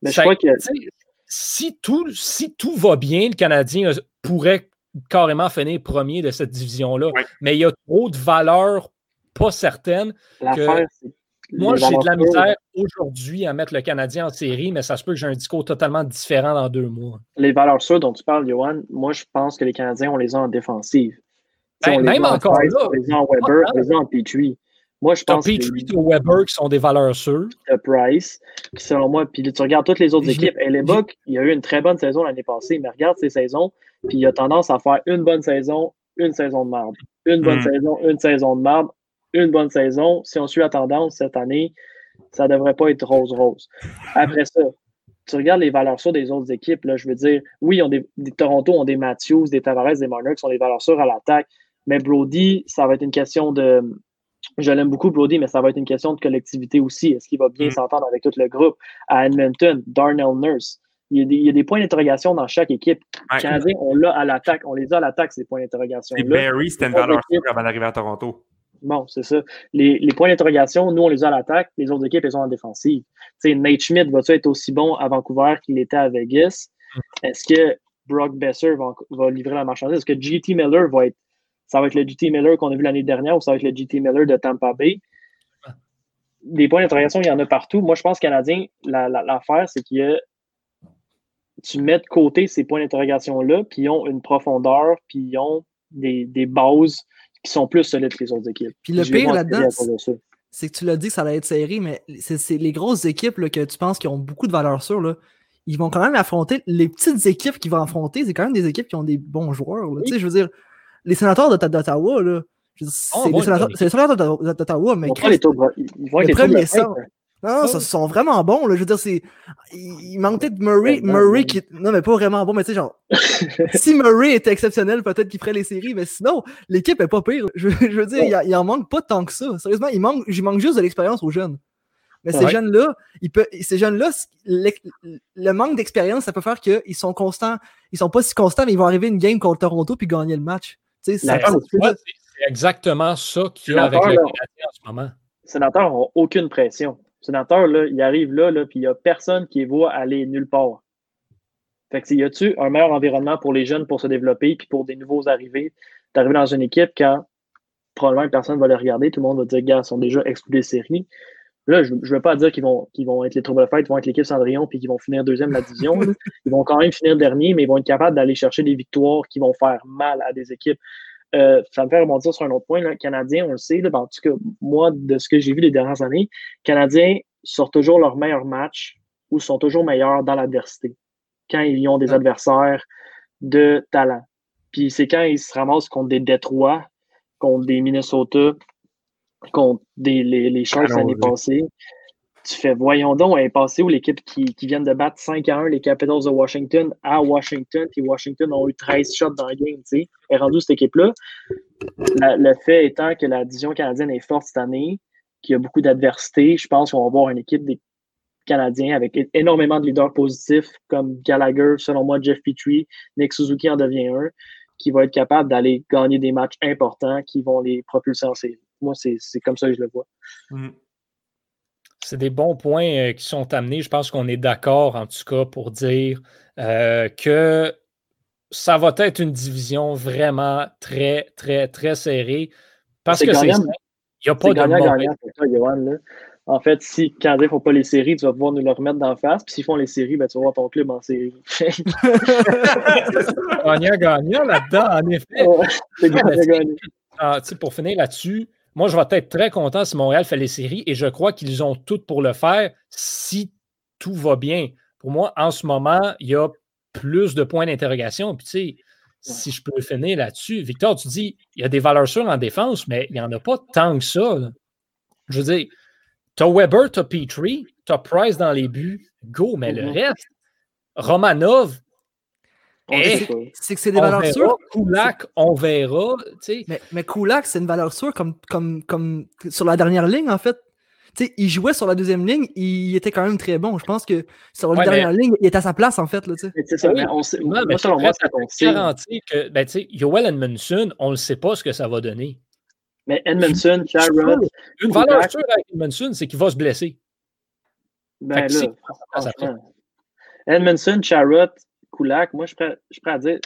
Mais ça, je crois que. Si tout, si tout va bien, le Canadien pourrait carrément finir premier de cette division-là. Ouais. Mais il y a trop de valeurs pas certaines. Que... Moi, j'ai de la misère aujourd'hui à mettre le Canadien en série, mais ça se peut que j'ai un discours totalement différent dans deux mois. Les valeurs sûres dont tu parles, Johan, moi, je pense que les Canadiens, on les a en défensive. Ben, même encore là. On les a en Weber, on les a en Petrie. Moi, je pense Petrie ou Weber qui sont des valeurs sûres. Price, qui selon moi, puis tu regardes toutes les autres équipes. Hellebuck, il a eu une très bonne saison l'année passée, mais regarde ses saisons, puis il a tendance à faire une bonne saison, une saison de merde. Une bonne mm. saison, une saison de merde une bonne saison. Si on suit la tendance cette année, ça ne devrait pas être rose-rose. Après ça, tu regardes les valeurs sûres des autres équipes, là, je veux dire, oui, on des, des Toronto ont des Matthews, des Tavares, des Marner qui sont des valeurs sûres à l'attaque, mais Brody, ça va être une question de. Je l'aime beaucoup, Brody, mais ça va être une question de collectivité aussi. Est-ce qu'il va bien mm. s'entendre avec tout le groupe? À Edmonton, Darnell Nurse. Il y a des, il y a des points d'interrogation dans chaque équipe. Ouais. Canadien, on l'a à l'attaque. On les a à l'attaque, ces points d'interrogation. Et Barry, c'était une valeur sûre avant d'arriver à Toronto. Bon, c'est ça. Les, les points d'interrogation, nous, on les a à l'attaque, les autres équipes, elles sont en défensive. Sais, Nate Schmidt va-tu être aussi bon à Vancouver qu'il était à Vegas? Est-ce que Brock Besser va, va, livrer la marchandise? Est-ce que JT Miller va être. Ça va être le JT Miller qu'on a vu l'année dernière ou ça va être le JT Miller de Tampa Bay? Des points d'interrogation, il y en a partout. Moi, je pense Canadien, l'affaire, la, la, c'est qu'il y a. Tu mets de côté ces points d'interrogation-là, puis ils ont une profondeur, puis ils ont des, des bases qui sont plus solides que les autres équipes. Puis le pire là-dedans, c'est que tu l'as dit que ça allait être serré, mais c'est les grosses équipes là, que tu penses qui ont beaucoup de valeur sûre. Là, ils vont quand même affronter les petites équipes qu'ils vont affronter. C'est quand même des équipes qui ont des bons joueurs. Oui. Je veux dire, les sénateurs d'Ottawa, Oh, C'est les sénateurs c'est les sénateurs d'Ottawa- mais Ils vont être les les premiers. Non, non, ça, ils sont vraiment bons. Là. Je veux dire, c'est. Il, manque peut-être Murray. Murray qui. Non, mais pas vraiment bon, mais tu sais, genre. si Murray était exceptionnel, peut-être qu'il ferait les séries, mais sinon, l'équipe est pas pire. Je, je veux dire, il, il en manque pas tant que ça. Sérieusement, il manque, il manque juste de l'expérience aux jeunes. Mais ces jeunes-là, ils peuvent- ces jeunes-là, le manque d'expérience, ça peut faire qu'ils sont constants. Ils sont pas si constants, mais ils vont arriver une game contre Toronto puis gagner le match. Tu sais, c'est exactement ça qu'il y a avec le. Canadien en ce moment. Les sénateurs n'ont aucune pression. Les sénateurs, là, ils arrivent là, là puis il n'y a personne qui les voit aller nulle part. Fait que, y a-tu un meilleur environnement pour les jeunes pour se développer, puis pour des nouveaux arrivés, d'arriver dans une équipe quand probablement personne va les regarder, tout le monde va dire, gars, ils sont déjà exclus des séries. Là, je ne veux pas dire qu'ils vont, vont être les troubles de fête, ils vont être l'équipe Cendrillon, puis qu'ils vont finir deuxième de la division. Ils vont quand même finir dernier, mais ils vont être capables d'aller chercher des victoires qui vont faire mal à des équipes. Euh, ça me fait rebondir sur un autre point. Là. Canadiens, on le sait, là, ben, en tout cas, moi, de ce que j'ai vu les dernières années, Canadiens sortent toujours leur meilleur match ou sont toujours meilleurs dans l'adversité quand ils ont des Ouais. adversaires de talent. Puis c'est quand ils se ramassent contre des Détroits, contre des Minnesota, contre des, les, les Sharks Ah l'année passée. Tu fais, voyons donc, elle est passée où l'équipe qui, qui vient de battre 5 à 1 les Capitals de Washington à Washington, puis Washington ont eu 13 shots dans le game, tu sais. Est rendue cette équipe-là. Le fait étant que la division canadienne est forte cette année, qu'il y a beaucoup d'adversité, je pense qu'on va avoir une équipe des Canadiens avec énormément de leaders positifs comme Gallagher, selon moi, Jeff Petrie, Nick Suzuki en devient un, qui va être capable d'aller gagner des matchs importants qui vont les propulser en série. Moi, c'est c'est comme ça que je le vois. Mm. C'est des bons points euh, qui sont amenés. Je pense qu'on est d'accord, en tout cas, pour dire euh, que ça va être une division vraiment très, très, très serrée. Parce que c'est gagnant. Il n'y a pas de pour toi, Johan. Là. En fait, si Canadiens ne font pas les séries, tu vas pouvoir nous le remettre d'en face. Puis s'ils font les séries, ben, tu vas voir ton club en série. gagnant-gagnant là-dedans, en effet. c'est Ouais, gagnant-gagnant. Ah, sais, pour finir là-dessus, moi, je vais être très content si Montréal fait les séries et je crois qu'ils ont tout pour le faire si tout va bien. Pour moi, en ce moment, il y a plus de points d'interrogation. Puis, tu sais, si je peux finir là-dessus, Victor, tu dis, il y a des valeurs sûres en défense, mais il n'y en a pas tant que ça. là. Je veux dire, tu as Weber, tu as Petrie, tu as Price dans les buts, go, mais le Mhm. reste, Romanov, On Eh, sait pas. C'est que c'est des on valeurs verra, sûres. Kulak, on verra. Mais, mais Kulak, c'est une valeur sûre comme, comme, comme sur la dernière ligne, en fait. Tu sais, il jouait sur la deuxième ligne, il était quand même très bon. Je pense que sur la Ouais, dernière ligne, il est à sa place, en fait. C'est ça, Oui, mais on sait- moi, mais selon je moi, garantir que, ben, tu sais, Yoel Edmondson, on ne sait pas ce que ça va donner. Mais Edmondson, sûr. Une Kulak. valeur sûre avec Edmondson, c'est qu'il va se blesser. ben Fait là. Edmondson, Charrot, Kulak, moi, je suis prêt, je suis prêt à dire,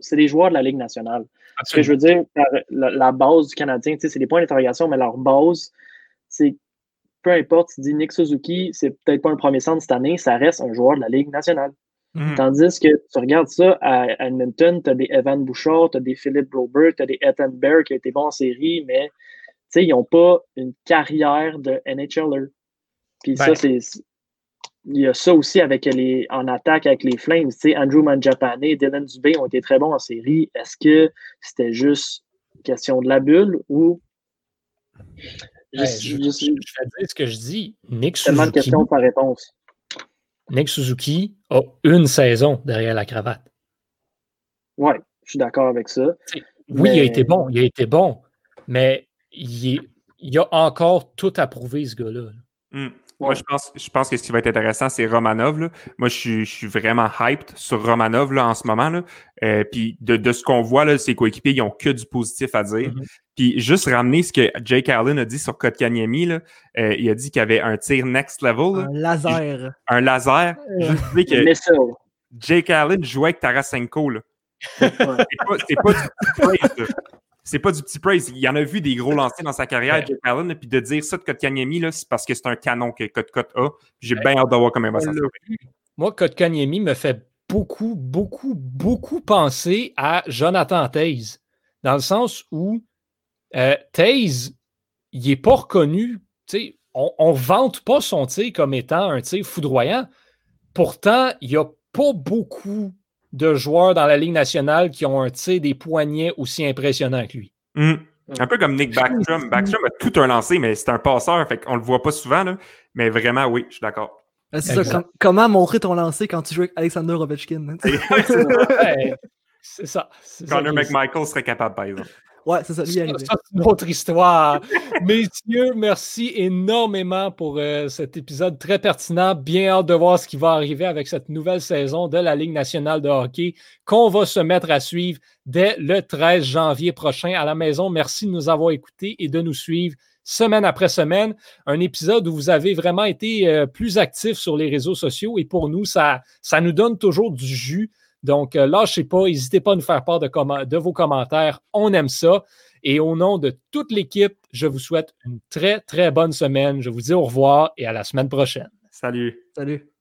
c'est des joueurs de la Ligue nationale. Ce que je veux dire, la, la base du Canadien, c'est des points d'interrogation, mais leur base, c'est peu importe, tu dis Nick Suzuki, c'est peut-être pas un premier centre cette année, ça reste un joueur de la Ligue nationale. Mm. Tandis que tu regardes ça à Edmonton, tu as des Evan Bouchard, tu as des Philippe Broberg, tu as des Ethan Bear qui a été bon en série, mais ils n'ont pas une carrière de NHLer. Puis Ben. ça, c'est. Il y a ça aussi avec les, en attaque avec les Flames. Tu sais, Andrew Manjapane, Dylan Dubé ont été très bons en série. Est-ce que c'était juste question de la bulle ou? Je, je, je- je- je- je vais dire ce que je dis. Nick tellement de Suzuki, questions par réponse. Nick Suzuki a une saison derrière la cravate. Ouais, je suis d'accord avec ça. Oui, il a été bon, il a été bon, mais il, est- il a encore tout à prouver, ce gars-là. Mm. Ouais. Moi, je pense, je pense que ce qui va être intéressant, c'est Romanov. là. Moi, je suis, je suis vraiment hyped sur Romanov là, en ce moment. Là. Euh, puis de, de ce qu'on voit, là, ses coéquipiers, ils ont que du positif à dire. Mhm. Puis juste ramener ce que Jake Allen a dit sur Kotkaniemi, là, euh, il a dit qu'il y avait un tir next level, là, Un laser. un laser. Juste dire que ça, Jake Allen jouait avec Tarasenko. Là. C'est pas, pas du. C'est pas du petit praise. Il en a vu des gros lancers dans sa carrière. Jake Allen. Puis de dire ça de Kotkaniemi, c'est parce que c'est un canon que Kotkot a. J'ai bien hâte de voir comment il va s'en. Moi, Kotkaniemi me fait beaucoup, beaucoup, beaucoup penser à Jonathan Taze. Dans le sens où euh, Taze, il n'est pas reconnu. On ne vante pas son tir comme étant un tir foudroyant. Pourtant, il n'y a pas beaucoup de joueurs dans la Ligue nationale qui ont un tir des poignets aussi impressionnant que lui. Mm. Un peu comme Nick Backstrom. Backstrom a tout un lancé, mais c'est un passeur, fait qu'on le voit pas souvent. Là. Mais vraiment, oui, je suis d'accord. Ben, c'est ça, com comment montrer ton lancer quand tu joues avec Alexander Ovechkin? Hein, c'est ça. Connor McMichael serait capable, par exemple. Ouais, c'est ça, lui c'est une autre histoire. Messieurs, merci énormément pour euh, cet épisode très pertinent. Bien hâte de voir ce qui va arriver avec cette nouvelle saison de la Ligue nationale de hockey qu'on va se mettre à suivre dès le 13 janvier prochain à la maison. Merci de nous avoir écoutés et de nous suivre semaine après semaine. Un épisode où vous avez vraiment été euh, plus actifs sur les réseaux sociaux et pour nous, ça, ça nous donne toujours du jus. Donc, euh, lâchez pas, n'hésitez pas à nous faire part de, de vos commentaires. On aime ça. Et au nom de toute l'équipe, je vous souhaite une très, très bonne semaine. Je vous dis au revoir et à la semaine prochaine. Salut. Salut.